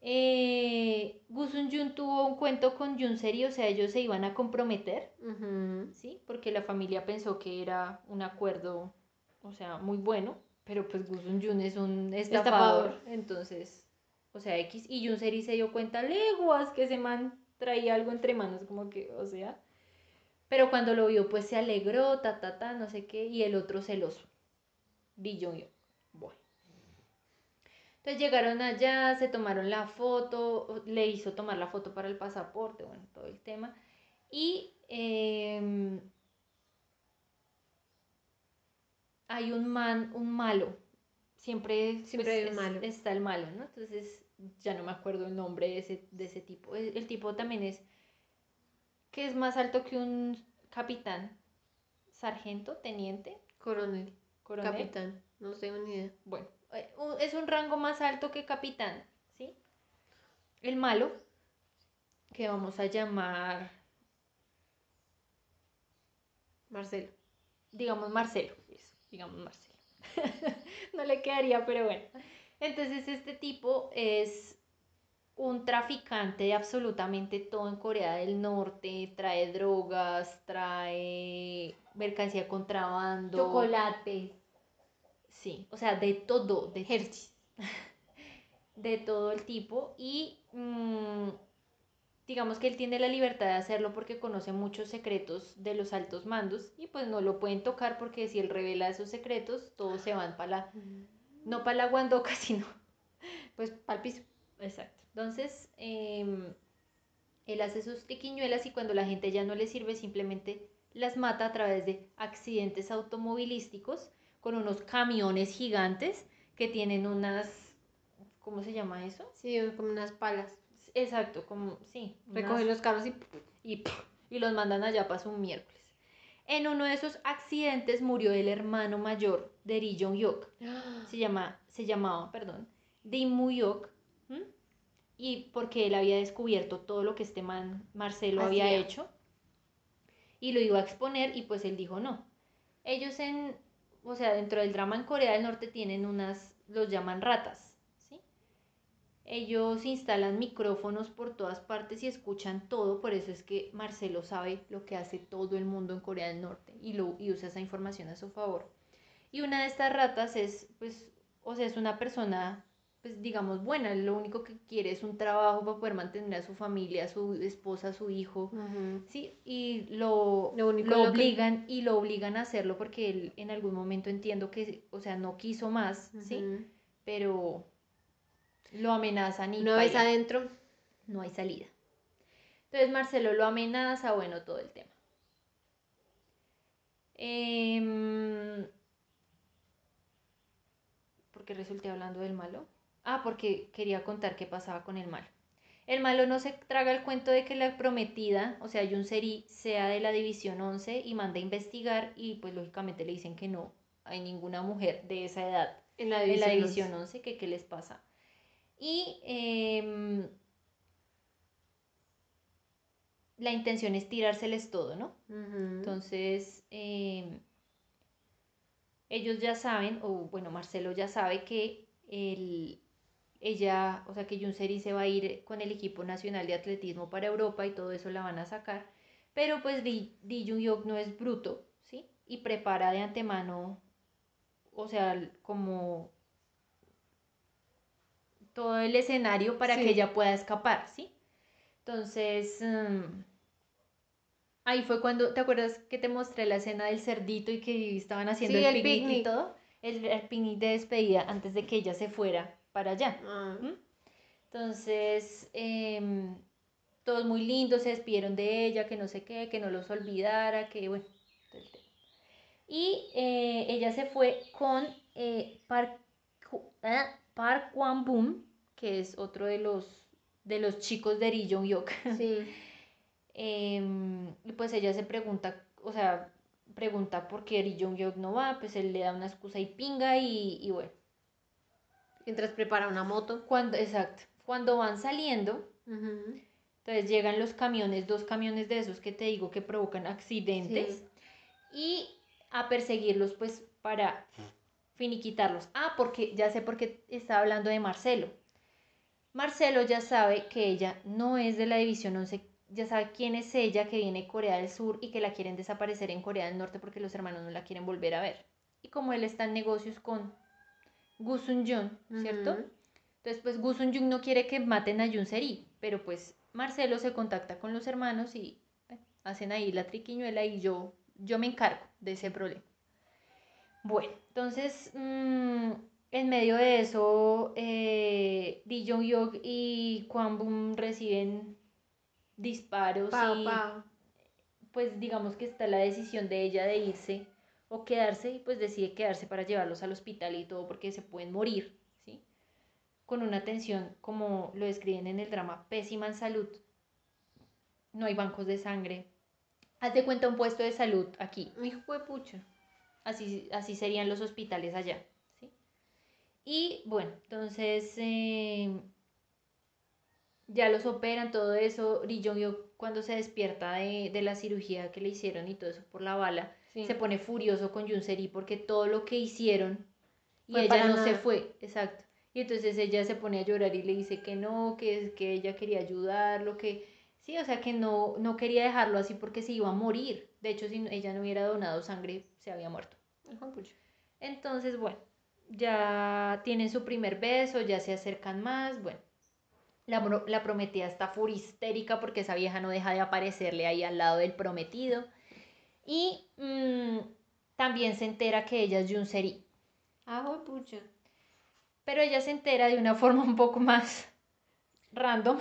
Eh, Gu Sun Jun tuvo un cuento con Jun o sea, ellos se iban a comprometer. ¿sí? Porque la familia pensó que era un acuerdo, o sea, muy bueno, pero pues Gu Sun Jun es un estafador, Estafador. entonces, o sea, X, y Jun Seri se dio cuenta leguas que ese man traía algo entre manos, como que, o sea, pero cuando lo vio, pues se alegró, ta, ta, ta, no sé qué, y el otro celoso, Lee Jong-hyuk. Bueno. Entonces llegaron allá, se tomaron la foto, le hizo tomar la foto para el pasaporte, bueno, todo el tema. Y em, hay un man, un malo, siempre, Siempre hay un es- malo. está el malo, ¿no? Entonces ya no me acuerdo el nombre de ese, de ese tipo. El, el tipo también es que es más alto que un capitán, sargento, teniente, Coronel, coronel. capitán, no tengo ni idea. Bueno, es un rango más alto que capitán, ¿sí? El malo, que vamos a llamar, Marcelo. digamos, Marcelo. eso, digamos Marcelo. no le quedaría, pero bueno. Entonces este tipo es un traficante de absolutamente todo en Corea del Norte. Trae drogas, trae mercancía contrabando. Chocolate. Sí, o sea, de todo, de de todo el tipo y mm, digamos que él tiene la libertad de hacerlo porque conoce muchos secretos de los altos mandos y pues no lo pueden tocar porque si él revela esos secretos todos se van para la no para la guandoca sino pues para el piso. Exacto. Entonces em, él hace sus triquiñuelas y cuando la gente ya no le sirve simplemente las mata a través de accidentes automovilísticos con unos camiones gigantes que tienen unas ¿cómo se llama eso? Sí, como unas palas. Exacto, como sí, unas- Recoge los carros y... y, y los mandan allá para su miércoles. En uno de esos accidentes murió el hermano mayor de Ri Jong Hyuk. Se, llama, se llamaba, perdón, Ri Mu Hyuk. ¿m? Y porque él había descubierto todo lo que este man Marcelo había Hacía. hecho. Y lo iba a exponer y pues él dijo no. Ellos en, o sea, dentro del drama en Corea del Norte tienen unas, los llaman ratas, ¿sí? Ellos instalan micrófonos por todas partes y escuchan todo, por eso es que Marcelo sabe lo que hace todo el mundo en Corea del Norte y, lo, y usa esa información a su favor. Y una de estas ratas es, pues, o sea, es una persona, pues, digamos, buena, lo único que quiere es un trabajo para poder mantener a su familia, a su esposa, a su hijo. Sí, y lo, Lo único lo que- obligan y lo obligan a hacerlo porque él en algún momento entiendo que, o sea, no quiso más, ¿sí? Pero lo amenazan y vez paila, adentro, no hay salida. Entonces Marcelo lo amenaza, bueno, todo el tema. Em, ¿Por qué resulté hablando del malo? Ah, porque quería contar qué pasaba con el malo. El malo no se traga el cuento de que la prometida, o sea, Yun Seri, sea de la División 11 y manda a investigar y pues lógicamente le dicen que no hay ninguna mujer de esa edad en la en división. la División 11, que qué les pasa. Y em, la intención es tirárseles todo, ¿no? Entonces, em, ellos ya saben, o bueno, Marcelo ya sabe que el, ella, o sea, que Yunseri se va a ir con el equipo nacional de atletismo para Europa y todo eso la van a sacar. Pero pues Ri Jung-hyuk no es bruto, ¿sí? Y prepara de antemano, o sea, como todo el escenario para Sí. que ella pueda escapar, ¿sí? Entonces, mm, ahí fue cuando, ¿te acuerdas que te mostré la escena del cerdito y que estaban haciendo Sí, el, el picnic, y todo? El, el picnic de despedida antes de que ella se fuera para allá. Ah. Entonces, em, todos muy lindos, se despidieron de ella, que no sé qué, que no los olvidara, que bueno. Y eh, ella se fue con eh, Park, ah, Park Wan Boom, que es otro de los, de los chicos de Ri Jong. Sí. Em, y pues ella se pregunta, o sea, pregunta por qué Ri Jong Hyuk no va, pues él le da una excusa y pinga y, y bueno. Mientras prepara una moto. Cuando, exacto, cuando van saliendo, entonces llegan los camiones, dos camiones de esos que te digo que provocan accidentes y a perseguirlos pues para finiquitarlos. Ah, porque ya sé por qué estaba hablando de Marcelo. Marcelo ya sabe que ella no es de la División 11, ya sabe quién es ella, que viene de Corea del Sur y que la quieren desaparecer en Corea del Norte porque los hermanos no la quieren volver a ver. Y como él está en negocios con Gu Sun Jung, ¿cierto? Entonces, pues Gu Sun Jung no quiere que maten a Yun Seri, pero pues Marcelo se contacta con los hermanos y bueno, hacen ahí la triquiñuela y yo, yo me encargo de ese problema. Bueno, entonces, mm, en medio de eso, eh, Lee Jong y Kwon Bum reciben disparos Pa, y pues digamos que está la decisión de ella de irse o quedarse y pues decide quedarse para llevarlos al hospital y todo porque se pueden morir, ¿sí? Con una atención, como lo describen en el drama, pésima en salud. No hay bancos de sangre. Haz de cuenta un puesto de salud aquí. Hijo de pucha. Así, así serían los hospitales allá. ¿sí? Y bueno, entonces eh, ya los operan, todo eso. Ri Jong cuando se despierta de, de la cirugía que le hicieron y todo eso por la bala, Sí. se pone furioso con Yoon Seri porque todo lo que hicieron y Fue ella no se fue, exacto. Y entonces ella se pone a llorar y le dice que no, que, es- que ella quería ayudarlo, que sí, o sea, que no, no quería dejarlo así porque se iba a morir. De hecho, si ella no hubiera donado sangre, se había muerto. Entonces, bueno, ya tienen su primer beso, ya se acercan más, bueno. La, la prometida está furistérica porque esa vieja no deja de aparecerle ahí al lado del prometido. Y mm, también se entera que ella es Jun Seri. Ah, pucha. Pero ella se entera de una forma un poco más random.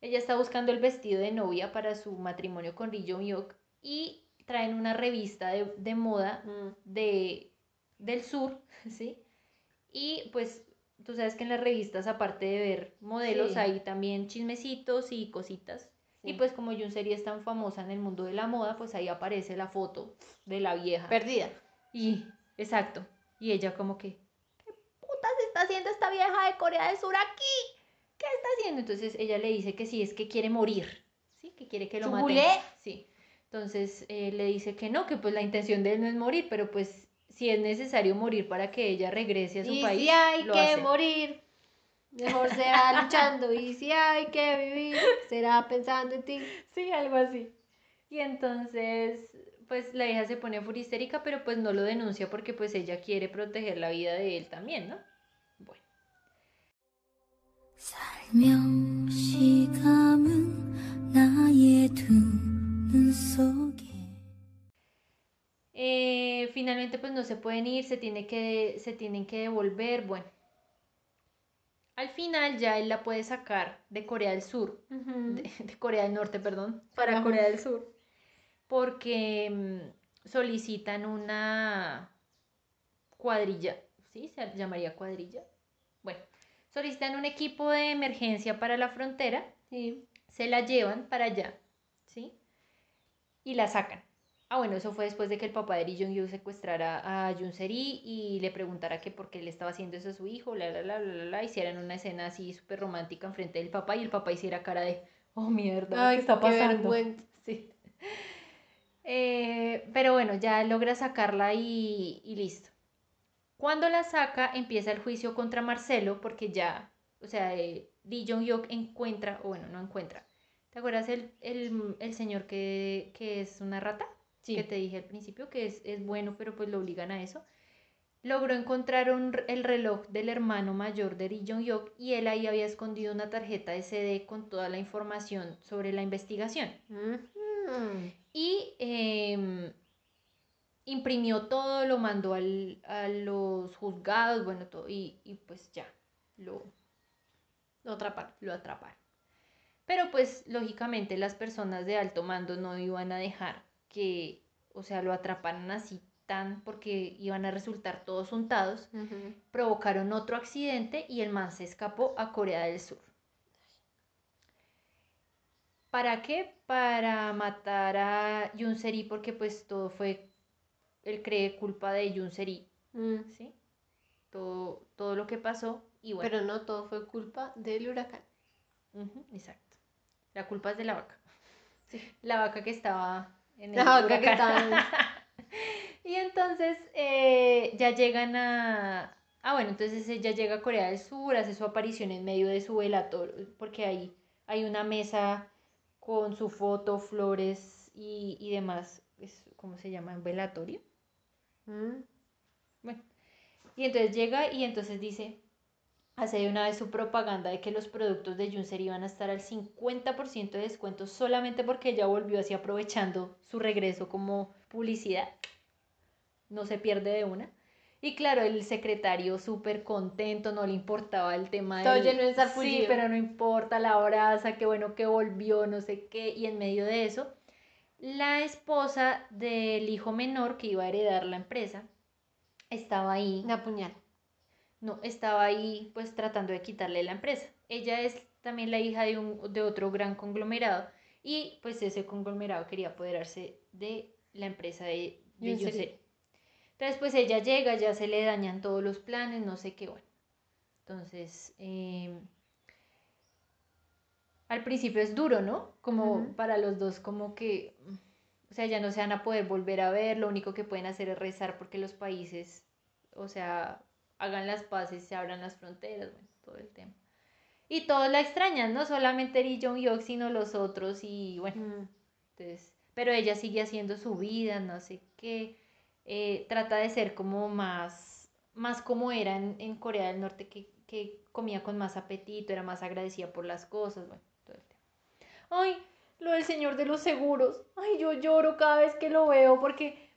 Ella está buscando el vestido de novia para su matrimonio con Ri Jong Hyuk y traen una revista de, de moda Mm. de, del sur, ¿sí? Y pues tú sabes que en las revistas, aparte de ver modelos, Sí. hay también chismecitos y cositas. Y pues como Jun Seri es tan famosa en el mundo de la moda, pues ahí aparece la foto de la vieja. Perdida. Y, exacto. Y ella como que, ¿qué putas está haciendo esta vieja de Corea del Sur aquí? ¿Qué está haciendo? Entonces ella le dice que sí, es que quiere morir. ¿Sí? Que quiere que lo maten. ¿Chubulé? Sí. Entonces eh, le dice que no, que pues la intención de él no es morir, pero pues si es necesario morir para que ella regrese a su Y país, si hay lo que hace. morir, Mejor será luchando y si hay que vivir, será pensando en ti. Sí, algo así. Y entonces, pues la hija se pone furistérica, pero pues no lo denuncia porque pues ella quiere proteger la vida de él también, ¿no? Bueno. Eh, finalmente pues no se pueden ir, se, tiene que, se tienen que devolver, bueno al final ya él la puede sacar de Corea del Sur, de, de Corea del Norte, perdón, para. Corea del Sur, porque mm, solicitan una cuadrilla, ¿sí? Se llamaría cuadrilla. Bueno, solicitan un equipo de emergencia para la frontera, Sí. se la llevan para allá, ¿sí? Y la sacan. Ah, bueno, eso fue después de que el papá de Ri Jong-yu secuestrara a Jun Seri y le preguntara que por qué le estaba haciendo eso a su hijo, la, la, la, la, la, la, hicieran una escena así súper romántica enfrente del papá y el papá hiciera cara de, oh, mierda, Ay, ¿qué está pasando? Sí. Eh, pero bueno, ya logra sacarla y, y listo. Cuando la saca, empieza el juicio contra Marcelo porque ya, o sea, eh, Lee Jong-hyuk encuentra, o bueno, no encuentra. ¿Te acuerdas el, el, el señor que, que es una rata? Sí. Que te dije al principio que es, es bueno, pero pues lo obligan a eso. Logró encontrar un el reloj del hermano mayor de Lee Jong-hyuk y él ahí había escondido una tarjeta SD con toda la información sobre la investigación. Y em, imprimió todo, lo mandó al- a los juzgados, bueno, todo, y, y pues ya, lo, Otra parte. lo atraparon. Pero pues lógicamente las personas de alto mando no iban a dejar que, o sea, lo atraparan así tan porque iban a resultar todos untados. Provocaron otro accidente y el man se escapó a Corea del Sur. ¿Para qué? Para matar a Yun Seri porque pues todo fue, él cree culpa de Yun Seri, Mm. ¿sí? Todo, todo lo que pasó y bueno. Pero no todo fue culpa del huracán. Exacto. La culpa es de la vaca. La vaca que estaba en el que estaba y entonces eh, ya llegan a... Ah, bueno, entonces ella llega a Corea del Sur, hace su aparición en medio de su velatorio, porque ahí hay una mesa con su foto, flores y, y demás. Es, ¿Cómo se llama? ¿Un velatorio? Mm. Bueno, y entonces llega y entonces dice, hace de una vez su propaganda de que los productos de Junser iban a estar al 50% de descuento solamente porque ella volvió así aprovechando su regreso como publicidad. No se pierde de una. Y claro, el secretario súper contento, no le importaba el tema Todo del- lleno de Sí, pero no importa, la abraza, qué bueno que volvió, no sé qué. Y en medio de eso, la esposa del hijo menor que iba a heredar la empresa estaba ahí. La puñal. No, estaba ahí pues tratando de quitarle la empresa. Ella es también la hija de, un, de otro gran conglomerado y pues ese conglomerado quería apoderarse de la empresa de, de. Entonces pues ella llega, ya se le dañan todos los planes, no sé qué, bueno. Entonces, eh, al principio es duro, ¿no? Como para los dos, como que, o sea, ya no se van a poder volver a ver, lo único que pueden hacer es rezar porque los países, o sea, hagan las paces, se abran las fronteras, bueno, todo el tema. Y todos la extrañan, no solamente Lee Jong Yok, sino los otros, y bueno, Mm. entonces, pero ella sigue haciendo su vida, no sé qué, eh, trata de ser como más, más como era en, en Corea del Norte, que, que comía con más apetito, era más agradecida por las cosas, bueno, todo el tema. Ay, lo del señor de los seguros, ay, yo lloro cada vez que lo veo porque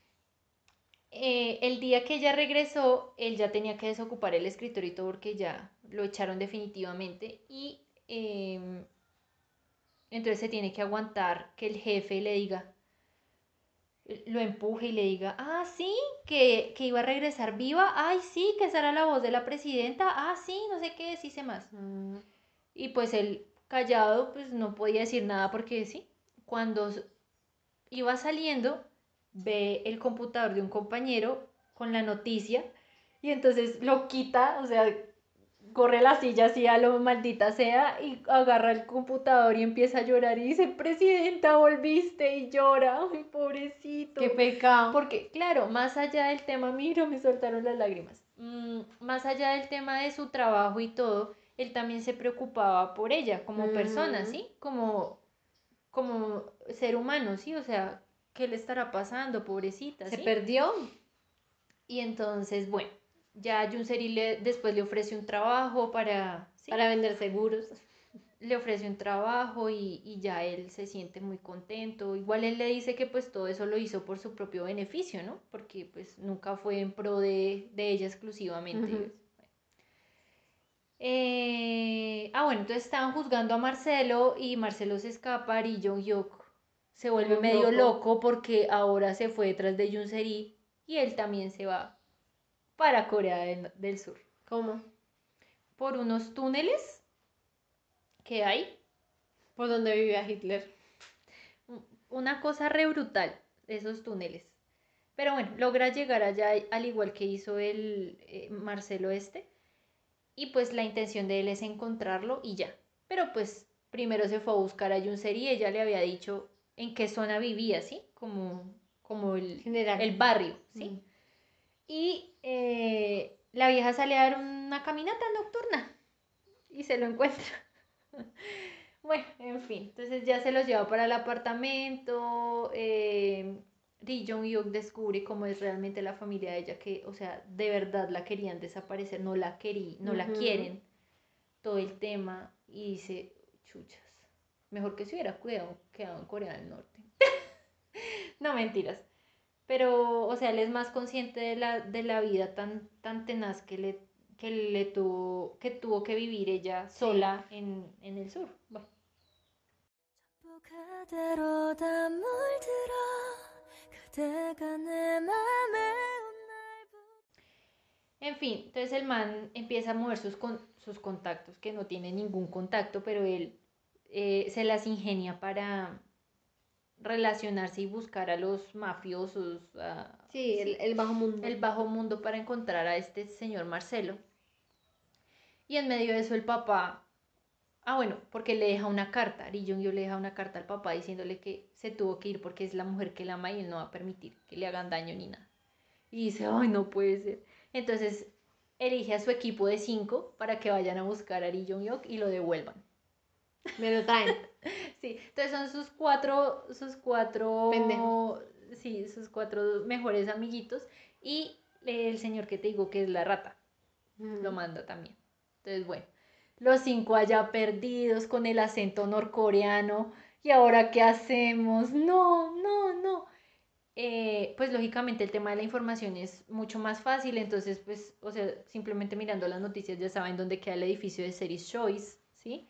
eh, el día que ella regresó, él ya tenía que desocupar el todo porque ya lo echaron definitivamente y em, entonces se tiene que aguantar que el jefe le diga, lo empuje y le diga, ah, sí, que, que iba a regresar viva, ay, sí, que esa era la voz de la presidenta, ah, sí, no sé qué, sí sé más. Mm. Y pues él callado, pues no podía decir nada porque sí, cuando iba saliendo, ve el computador de un compañero con la noticia y entonces lo quita, o sea, corre la silla así a lo maldita sea y agarra el computador y empieza a llorar y dice, presidenta, volviste y llora, ay, pobrecito. Qué pecado. Porque, claro, más allá del tema, mira, me soltaron las lágrimas. Mm, más allá del tema de su trabajo y todo, él también se preocupaba por ella como persona. ¿sí? Como, como ser humano, ¿sí? O sea, ¿qué le estará pasando, pobrecita? Se ¿sí? perdió. Y entonces, bueno, ya Junseri le, después le ofrece un trabajo para, ¿sí? Para vender seguros. le ofrece un trabajo y, y ya él se siente muy contento. Igual él le dice que pues todo eso lo hizo por su propio beneficio, ¿no? Porque pues nunca fue en pro de, de ella exclusivamente. Eh, ah, bueno, entonces estaban juzgando a Marcelo y Marcelo se escapa y Jong Hyuk se vuelve Un medio loco. loco porque ahora se fue detrás de Yoon Seri y él también se va para Corea del- del Sur ¿Cómo? por unos túneles que hay ¿Por dónde vivía Hitler? una cosa re brutal, esos túneles. Pero bueno, logra llegar allá al igual que hizo el eh, Marcelo este. Y pues la intención de él es encontrarlo y ya. Pero pues primero se fue a buscar a Yunseri y ella le había dicho en qué zona vivía, ¿sí? Como, como el, General. el barrio, ¿sí? Mm. Y eh, la vieja sale a dar una caminata nocturna y se lo encuentra. bueno, en fin, entonces ya se los lleva para el apartamento. Eh, Ri Jong descubre cómo es realmente la familia de ella, que, o sea, de verdad la querían desaparecer, no la querí, no la quieren. Todo el tema y dice, chuchas, Mejor que se hubiera cuidado, quedado en Corea del Norte. no mentiras. Pero, o sea, él es más consciente de la, de la vida tan, tan tenaz que le, que le tuvo, que tuvo que vivir ella sola en, en el sur. En fin, entonces el man empieza a mover sus, con, sus contactos, que no tiene ningún contacto, pero él eh, se las ingenia para relacionarse y buscar a los mafiosos, a- Sí, el, el bajo mundo. el bajo mundo para encontrar a este señor Marcelo. Y en medio de eso el papá, ah bueno, porque le deja una carta, Ri Jong le deja una carta al papá diciéndole que se tuvo que ir porque es la mujer que la ama y él no va a permitir que le hagan daño ni nada. Y dice, ay, no puede ser. Entonces elige a su equipo de cinco para que vayan a buscar a Ri Jong y lo devuelvan. Me lo traen. Sí, entonces son sus cuatro, sus cuatro, Pendejos. sí, sus cuatro mejores amiguitos y el señor que te digo que es la rata, Mm. lo manda también. Entonces, bueno, los cinco allá perdidos con el acento norcoreano y ahora qué hacemos? No, no, no. Eh, pues lógicamente el tema de la información es mucho más fácil, entonces pues, o sea, simplemente mirando las noticias ya saben dónde queda el edificio de Series Choice, ¿sí?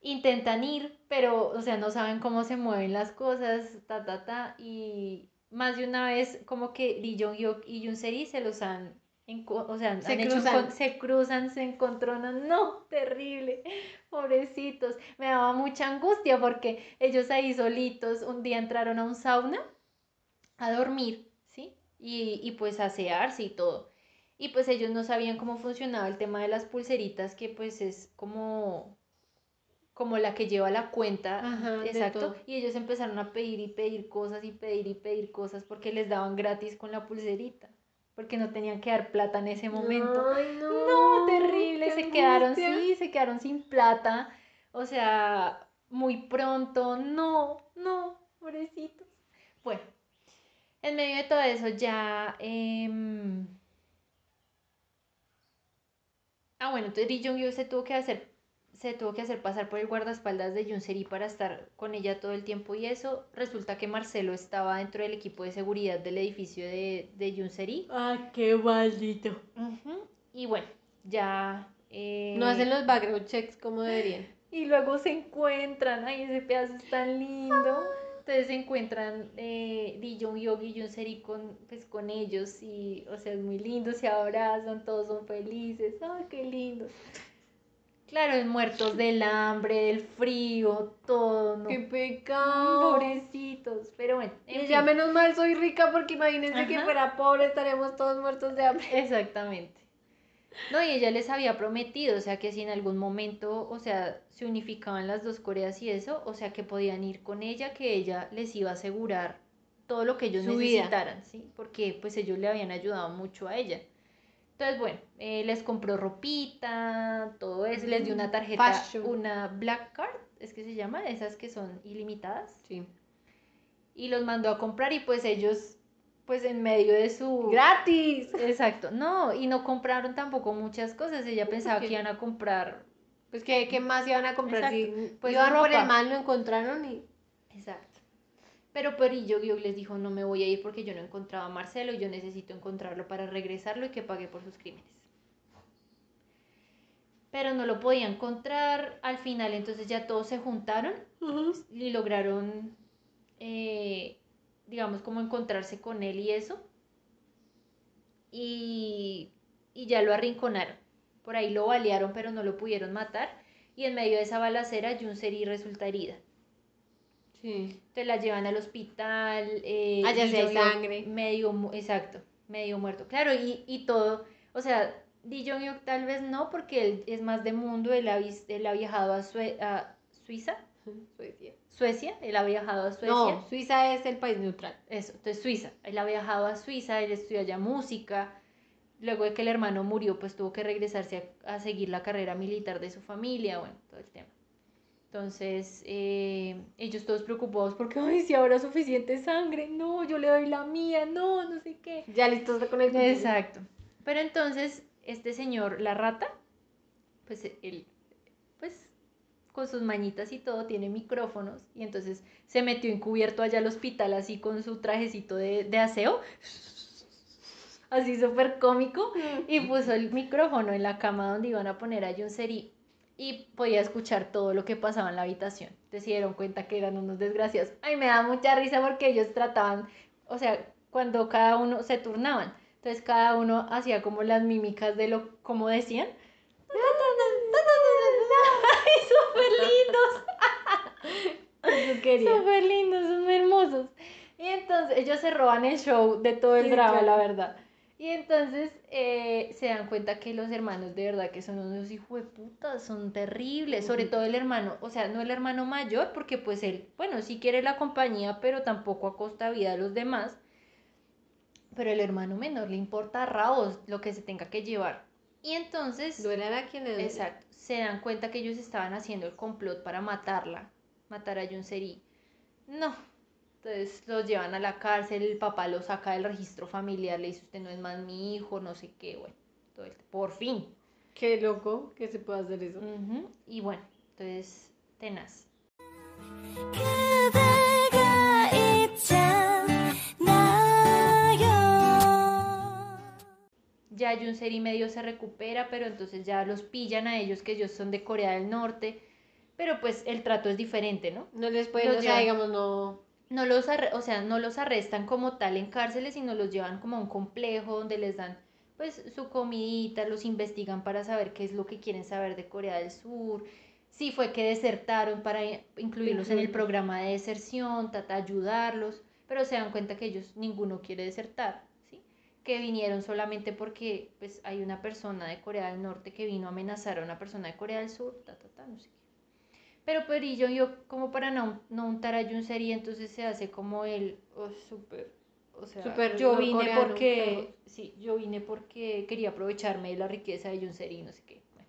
Intentan ir, pero, o sea, no saben cómo se mueven las cosas, ta, ta, ta, y más de una vez como que Lee Jong-hyuk y Yoon Seri se los han, o sea, Se han hecho cruzan. encon- se cruzan, se encontronan, no, terrible, pobrecitos, me daba mucha angustia porque ellos ahí solitos un día entraron a un sauna a dormir, ¿sí? Y, y pues a asearse y todo. Y pues ellos no sabían cómo funcionaba el tema de las pulseritas, que pues es como, como la que lleva la cuenta. Ajá, exacto. Y ellos empezaron a pedir y pedir cosas y pedir y pedir cosas porque les daban gratis con la pulserita. Porque no tenían que dar plata en ese momento. Ay, No, terrible, qué se quedaron, angustia. sí, se quedaron sin plata, o sea, muy pronto, no, no, pobrecitos. Bueno, en medio de todo eso ya, em, ah, bueno, entonces Lee Jong-hyuk se tuvo que hacer, se tuvo que hacer pasar por el guardaespaldas de Yoon Seri para estar con ella todo el tiempo y eso, resulta que Marcelo estaba dentro del equipo de seguridad del edificio de, de Yoon Seri. Ay, qué maldito. Y bueno, ya. eh, No hacen los background checks como deberían. Y luego se encuentran. Ay, ese pedazo es tan lindo. Entonces se encuentran eh, Jong Hyuk y Yoon Seri con, pues, con ellos. Y, o sea, es muy lindo. Se abrazan, todos son felices. Ay, qué lindo. Claro, muertos del hambre, del frío, todo. ¿no? Qué pecado. Pobrecitos. Pero bueno. en ya fin. menos mal soy rica porque imagínense que fuera pobre estaríamos todos muertos de hambre. Exactamente. No, y ella les había prometido, o sea, que si en algún momento, o sea, se unificaban las dos Coreas y eso, o sea, que podían ir con ella, que ella les iba a asegurar todo lo que ellos Su vida. necesitaran, ¿sí? Porque pues ellos le habían ayudado mucho a ella. Entonces, bueno, eh, les compró ropita, todo eso, les dio una tarjeta, Fashion. una Black Card, es que se llama, esas que son ilimitadas, Sí. y los mandó a comprar y pues ellos, pues en medio de su... ¡Gratis! Exacto, no, y no compraron tampoco muchas cosas, ella pensaba que iban a comprar, Pues, ¿qué, qué más iban a comprar? Si Pues iban por el mal, lo encontraron y... exacto. Pero Perillo Guiog les dijo, no me voy a ir porque yo no encontraba a Marcelo y yo necesito encontrarlo para regresarlo y que pague por sus crímenes. Pero no lo podía encontrar, al final entonces ya todos se juntaron y lograron, eh, digamos, como encontrarse con él y eso. Y, y ya lo arrinconaron. Por ahí lo balearon, pero no lo pudieron matar. Y en medio de esa balacera, Jun Seri resulta herida. Sí. Entonces la llevan al hospital. Eh, Allá hay Jong-hyuk sangre. Medio, exacto, medio muerto. Claro, y, y todo. O sea, Lee Jong-hyuk tal vez no, porque él es más de mundo. Él ha, él ha viajado a, Sue- a Suiza, Suecia. Suecia. Él ha viajado a Suecia. No, Suiza es el país neutral. Eso, entonces Suiza. Él ha viajado a Suiza, él estudió allá música. Luego de que el hermano murió, pues tuvo que regresarse a, a seguir la carrera militar de su familia, bueno, todo el tema. Entonces, eh, ellos todos preocupados porque, ay, si habrá suficiente sangre, no, yo le doy la mía, no, no sé qué. Ya listos con el. Exacto. Pero entonces, este señor, la rata, pues él, pues con sus mañitas y todo, tiene micrófonos y entonces se metió encubierto allá al hospital así con su trajecito de, de aseo, así súper cómico, y puso el micrófono en la cama donde iban a poner a John Seri y podía escuchar todo lo que pasaba en la habitación. Entonces se dieron cuenta que eran unos desgraciados. Ay, me da mucha risa porque ellos trataban, o sea, cuando cada uno se turnaban, entonces cada uno hacía como las mímicas de lo, como decían. ¡Ay, súper lindos! Súper lindos, son hermosos. Y entonces ellos se roban el show de todo el Sí, drama, claro. la verdad. Y entonces eh, se dan cuenta que los hermanos de verdad que son unos hijos de puta, son terribles, sobre todo el hermano, o sea, no el hermano mayor, porque pues él, bueno, sí quiere la compañía, pero tampoco a costa vida de los demás. Pero el hermano menor le importa a rabos lo que se tenga que llevar. Y entonces... Duele a quien le duele. Exacto. Se dan cuenta que ellos estaban haciendo el complot para matarla, matar a Jun Seri. No. Entonces los llevan a la cárcel, el papá lo saca del registro familiar, le dice usted no es más mi hijo, no sé qué, bueno, todo por fin. Qué loco que se pueda hacer eso. Y bueno, entonces tenaz. Ya Junser y medio se recupera, pero entonces ya los pillan a ellos que ellos son de Corea del Norte. Pero pues el trato es diferente, ¿no? No les pueden, o sea, digamos, no no los, arre- o sea, no los arrestan como tal en cárceles, sino los llevan como a un complejo donde les dan pues su comidita, los investigan para saber qué es lo que quieren saber de Corea del Sur, si fue que desertaron para incluirlos en el programa de deserción, trata de ayudarlos, pero se dan cuenta que ellos ninguno quiere desertar, ¿sí? Que vinieron solamente porque pues hay una persona de Corea del Norte que vino a amenazar a una persona de Corea del Sur, ta, ta, ta, no sé qué. Pero pues y yo, yo como para no, no untar a Jun serie, entonces se hace como el oh, súper, o sea, Súper yo vine porque, sí, yo vine porque quería aprovecharme de la riqueza de Jun Seri y no sé qué. Bueno.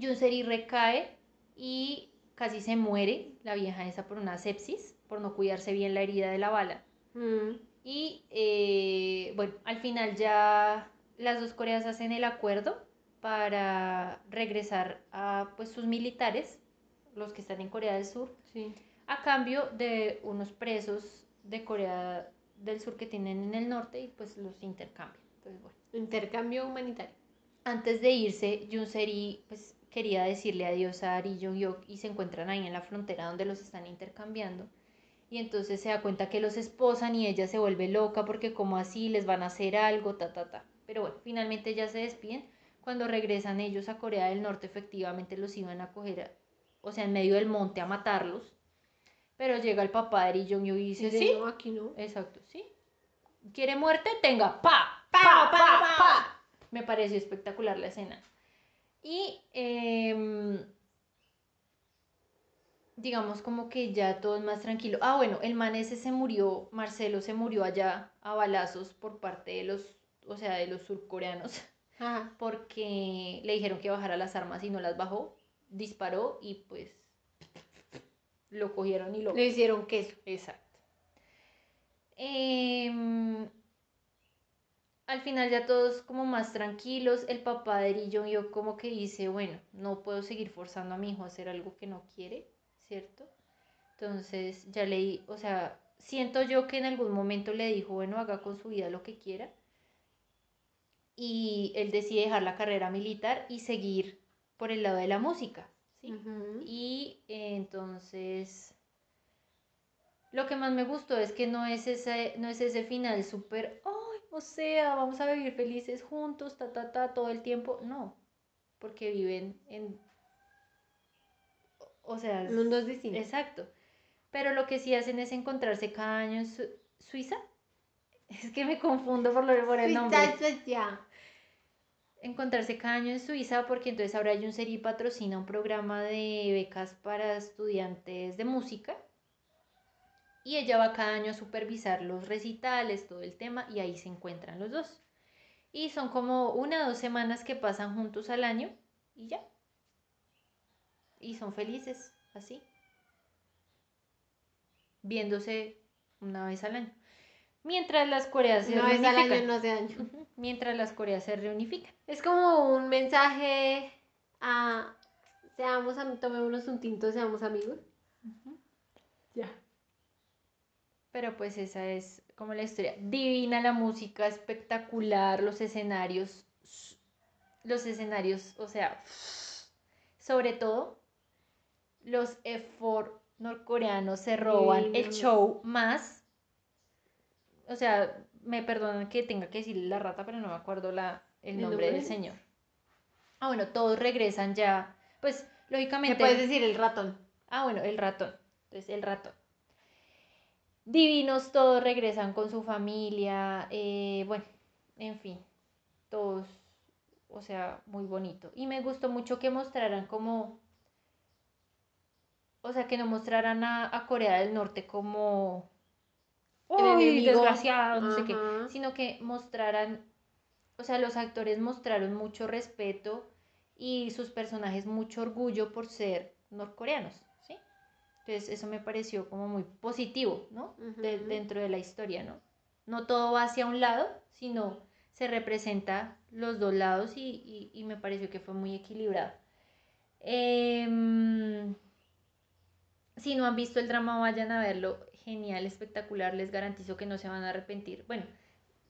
Jun Seri recae y casi se muere la vieja esa por una sepsis, por no cuidarse bien la herida de la bala. Mm. Y eh, bueno, al final ya las dos Coreas hacen el acuerdo para regresar a pues sus militares, los que están en Corea del Sur, Sí. a cambio de unos presos de Corea del Sur que tienen en el norte y pues los intercambian. Entonces, bueno. Intercambio humanitario. Antes de irse, Jun Seri pues quería decirle adiós a Ari Jong Hyuk y se encuentran ahí en la frontera donde los están intercambiando. Y entonces se da cuenta que los esposan y ella se vuelve loca porque como así les van a hacer algo, ta, ta, ta. Pero bueno, finalmente ya se despiden. Cuando regresan ellos a Corea del Norte, efectivamente los iban a coger, a- o sea, en medio del monte a matarlos. Pero llega el papá de Jong Hyuk y dice, sí, no, aquí no. Exacto, sí. ¿Quiere muerte? Tenga, pa, Pa, pa, pa, pa, pa. pa. Me pareció espectacular la escena. Y em, digamos como que ya todo es más tranquilo. Ah, bueno, el man ese se murió, Marcelo se murió allá a balazos por parte de los, o sea, de los surcoreanos, Ajá. porque le dijeron que bajara las armas y no las bajó, disparó y pues lo cogieron y lo... Le hicieron queso. Exacto. Em, al final ya todos como más tranquilos, el papá de Ri Jong Hyuk como que dice, bueno, no puedo seguir forzando a mi hijo a hacer algo que no quiere, ¿cierto? Entonces ya leí, o sea, siento yo que en algún momento le dijo, bueno, haga con su vida lo que quiera. Y él decide dejar la carrera militar y seguir por el lado de la música. Y eh, entonces, lo que más me gustó es que no es ese, no es ese final súper, ay, o sea, vamos a vivir felices juntos, ta, ta, ta, todo el tiempo. No, porque viven en, o sea, Mundos distintos. exacto. Pero lo que sí hacen es encontrarse cada año en Su- Suiza. Es que me confundo por, lo, por el nombre Suiza. Encontrarse cada año en Suiza porque entonces ahora Junseri patrocina un programa de becas para estudiantes de música y ella va cada año a supervisar los recitales, todo el tema y ahí se encuentran los dos. Y son como una o dos semanas que pasan juntos al año y ya. Y son felices, así. Viéndose una vez al año. Mientras las Coreas se Una vez al año no hace año. Mientras las Coreas se reunifican. Es como un mensaje a seamos am- tomémonos un tinto, seamos amigos. Ya. Pero pues esa es como la historia. Divina la música, espectacular, los escenarios, los escenarios, o sea, sobre todo los effort norcoreanos se roban el show más. O sea, me perdonan que tenga que decirle la rata, pero no me acuerdo la, el ¿El nombre del señor. Ah, bueno, todos regresan ya. Pues, ¿Me lógicamente. puedes decir el ratón? Ah, bueno, el ratón. Entonces, el ratón. Divinos, todos regresan con su familia. eh, bueno, en fin, todos, o sea, muy bonito. Y me gustó mucho que mostraran como, o sea, que no mostraran a, a Corea del Norte como, El ¡Uy, enemigo". desgraciado! No sé qué sino que mostraran, o sea, los actores mostraron mucho respeto y sus personajes mucho orgullo por ser norcoreanos, ¿sí? Entonces eso me pareció como muy positivo, ¿no? De- dentro de la historia, ¿no? No todo va hacia un lado, sino se representa los dos lados y, y- y me pareció que fue muy equilibrado. Em, si no han visto el drama, vayan a verlo. Genial, espectacular, les garantizo que no se van a arrepentir. Bueno,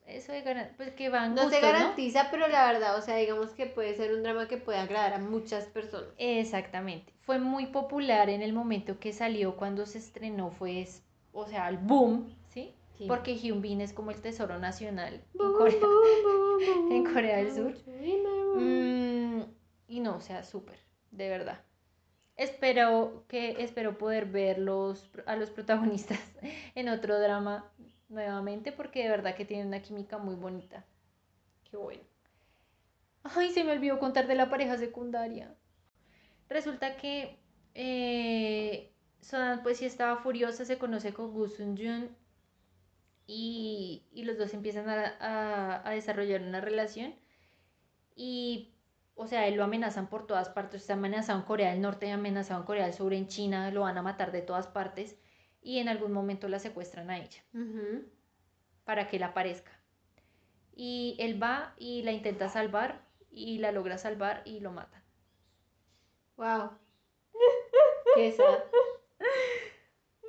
Eso de pues que van No se garantiza, pero la verdad, o sea, digamos que puede ser un drama que puede agradar a muchas personas. Exactamente. Fue muy popular en el momento que salió, cuando se estrenó, fue, o sea, el boom, ¿sí? Sí. Porque Hyun Bin es como el tesoro nacional en Corea. boom, boom, boom, en Corea del Sur. Mm, y no, o sea, súper, de verdad. Espero que espero poder ver los, a los protagonistas en otro drama nuevamente porque de verdad que tienen una química muy bonita. Qué bueno. Ay, se me olvidó contar de la pareja secundaria. Resulta que eh, Sonan pues sí estaba furiosa, se conoce con Gu Sun Jun y, y los dos empiezan a, a- a desarrollar una relación y, o sea, él lo amenazan por todas partes, está amenazado en Corea del Norte, amenazado en Corea del Sur, en China, lo van a matar de todas partes y en algún momento la secuestran a ella para que la aparezca. Y él va y la intenta salvar y la logra salvar y lo matan. Wow. Qué sad.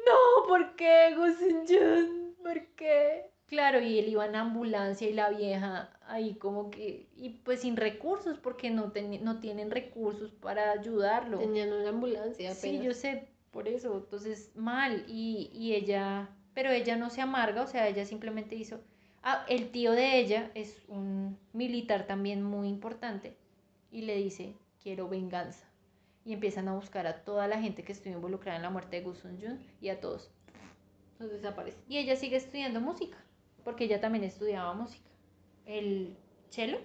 No, ¿por qué, Jun? ¿Por qué? Claro, y él iba en ambulancia y la vieja ahí como que, y pues sin recursos, porque no, teni- no tienen recursos para ayudarlo. Tenían una ambulancia Sí, apenas. yo sé, por eso, entonces mal, y, y ella, pero ella no se amarga, o sea, ella simplemente hizo, ah, el tío de ella es un militar también muy importante, y le dice, quiero venganza, y empiezan a buscar a toda la gente que estuvo involucrada en la muerte de Gu Sun Jun, y a todos, Entonces desaparece. y ella sigue estudiando música, porque ella también estudiaba música, el cello,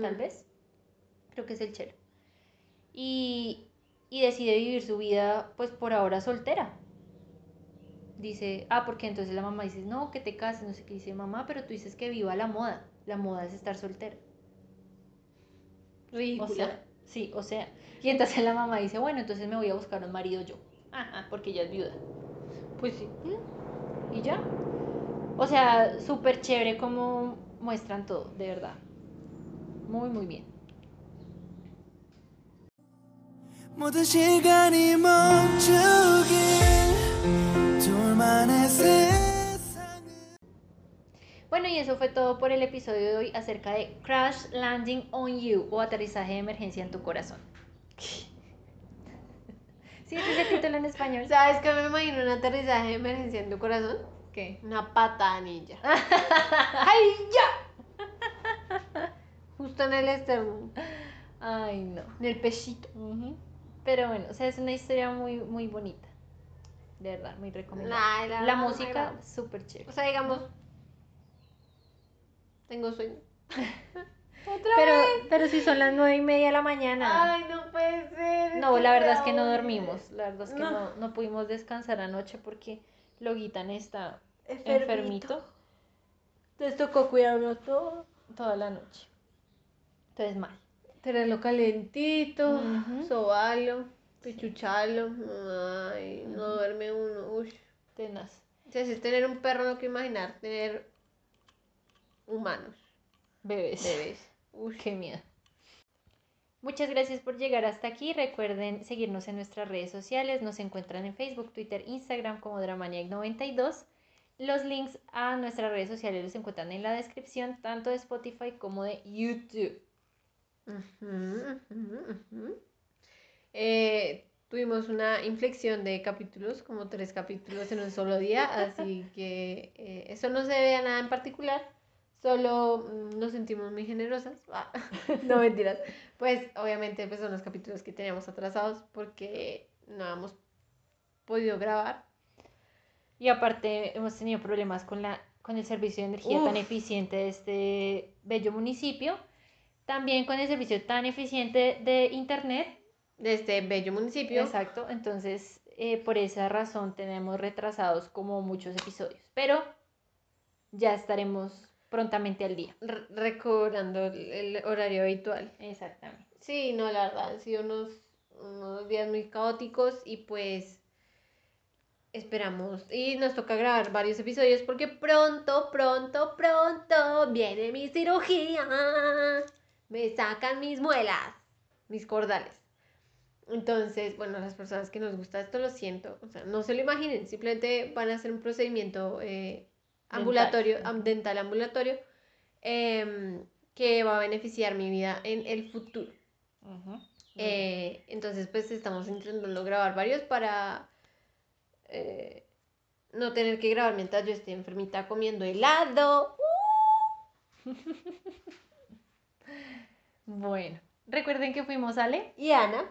tal Mm. vez. Creo que es el chelo. Y, y decide vivir su vida, pues por ahora soltera. Dice, ah, porque entonces la mamá dice, no, que te cases, no sé qué. Dice, mamá, pero tú dices que viva la moda. La moda es estar soltera. O Ridícula. sea, sí, o sea. Y entonces la mamá dice, bueno, entonces me voy a buscar un marido yo. Ajá, porque ella es viuda. pues sí. Y ya. O sea, súper chévere como muestran todo, de verdad. Muy, muy bien. Bueno, y eso fue todo por el episodio de hoy acerca de Crash Landing on You o aterrizaje de emergencia en tu corazón. Sí, ese es el título en español. ¿Sabes que me imagino un aterrizaje de emergencia en tu corazón? ¿Qué? Una pata ninja. ¡Ay, ya! Justo en el esternón, Ay, no. en el pechito. Pero bueno, o sea, es una historia muy, muy bonita. De verdad, muy recomendable. La música, súper chévere. O sea, digamos, tengo sueño. ¿Otra Pero, vez? pero si son las nueve y media de la mañana. Ay, no puede ser. No, la verdad es que no dormimos. La verdad es que No. no, no pudimos descansar anoche porque Loguitan está Enfermito. enfermito Entonces tocó cuidarlo todo. toda la noche. Entonces mal. Tenerlo calentito, sobarlo, pechucharlo. Ay, no duerme uno. Uy. Tenaz. O sea, si es tener un perro, no quiero imaginar tener humanos, Bebés. bebés. Uy, Qué miedo. Muchas gracias por llegar hasta aquí. Recuerden seguirnos en nuestras redes sociales. Nos encuentran en Facebook, Twitter, Instagram como Dramaniac92. Los links a nuestras redes sociales los encuentran en la descripción, tanto de Spotify como de YouTube. Eh, tuvimos una inflexión de capítulos, como tres capítulos en un solo día, así que eh, eso no se debe a nada en particular, solo mm, nos sentimos muy generosas. Ah, no mentiras. Pues obviamente pues, son los capítulos que teníamos atrasados porque no hemos podido grabar. Y aparte hemos tenido problemas con, la, con el servicio de energía tan Uf. eficiente de este bello municipio. También con el servicio tan eficiente de internet. De este bello municipio. Exacto. Entonces, eh, por esa razón tenemos retrasados como muchos episodios. Pero ya estaremos prontamente al día. re- recobrando el, el horario habitual. Exactamente. Sí, no, la verdad, han sido unos, unos días muy caóticos y pues esperamos. Y nos toca grabar varios episodios porque pronto, pronto, pronto viene mi cirugía. Me sacan mis muelas, mis cordales. Entonces, bueno, las personas que nos gusta esto lo siento. O sea, no se lo imaginen, simplemente van a hacer un procedimiento eh, ambulatorio, Dental. am- dental ambulatorio. em, que va a beneficiar mi vida en el futuro. Eh, entonces, pues estamos intentando grabar varios para eh, no tener que grabar mientras yo esté enfermita comiendo helado. Bueno, recuerden que fuimos Ale. Y Ana,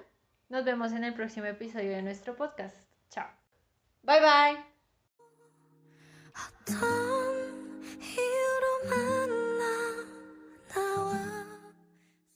Nos vemos en el próximo episodio de nuestro podcast. Chao. bye bye. 더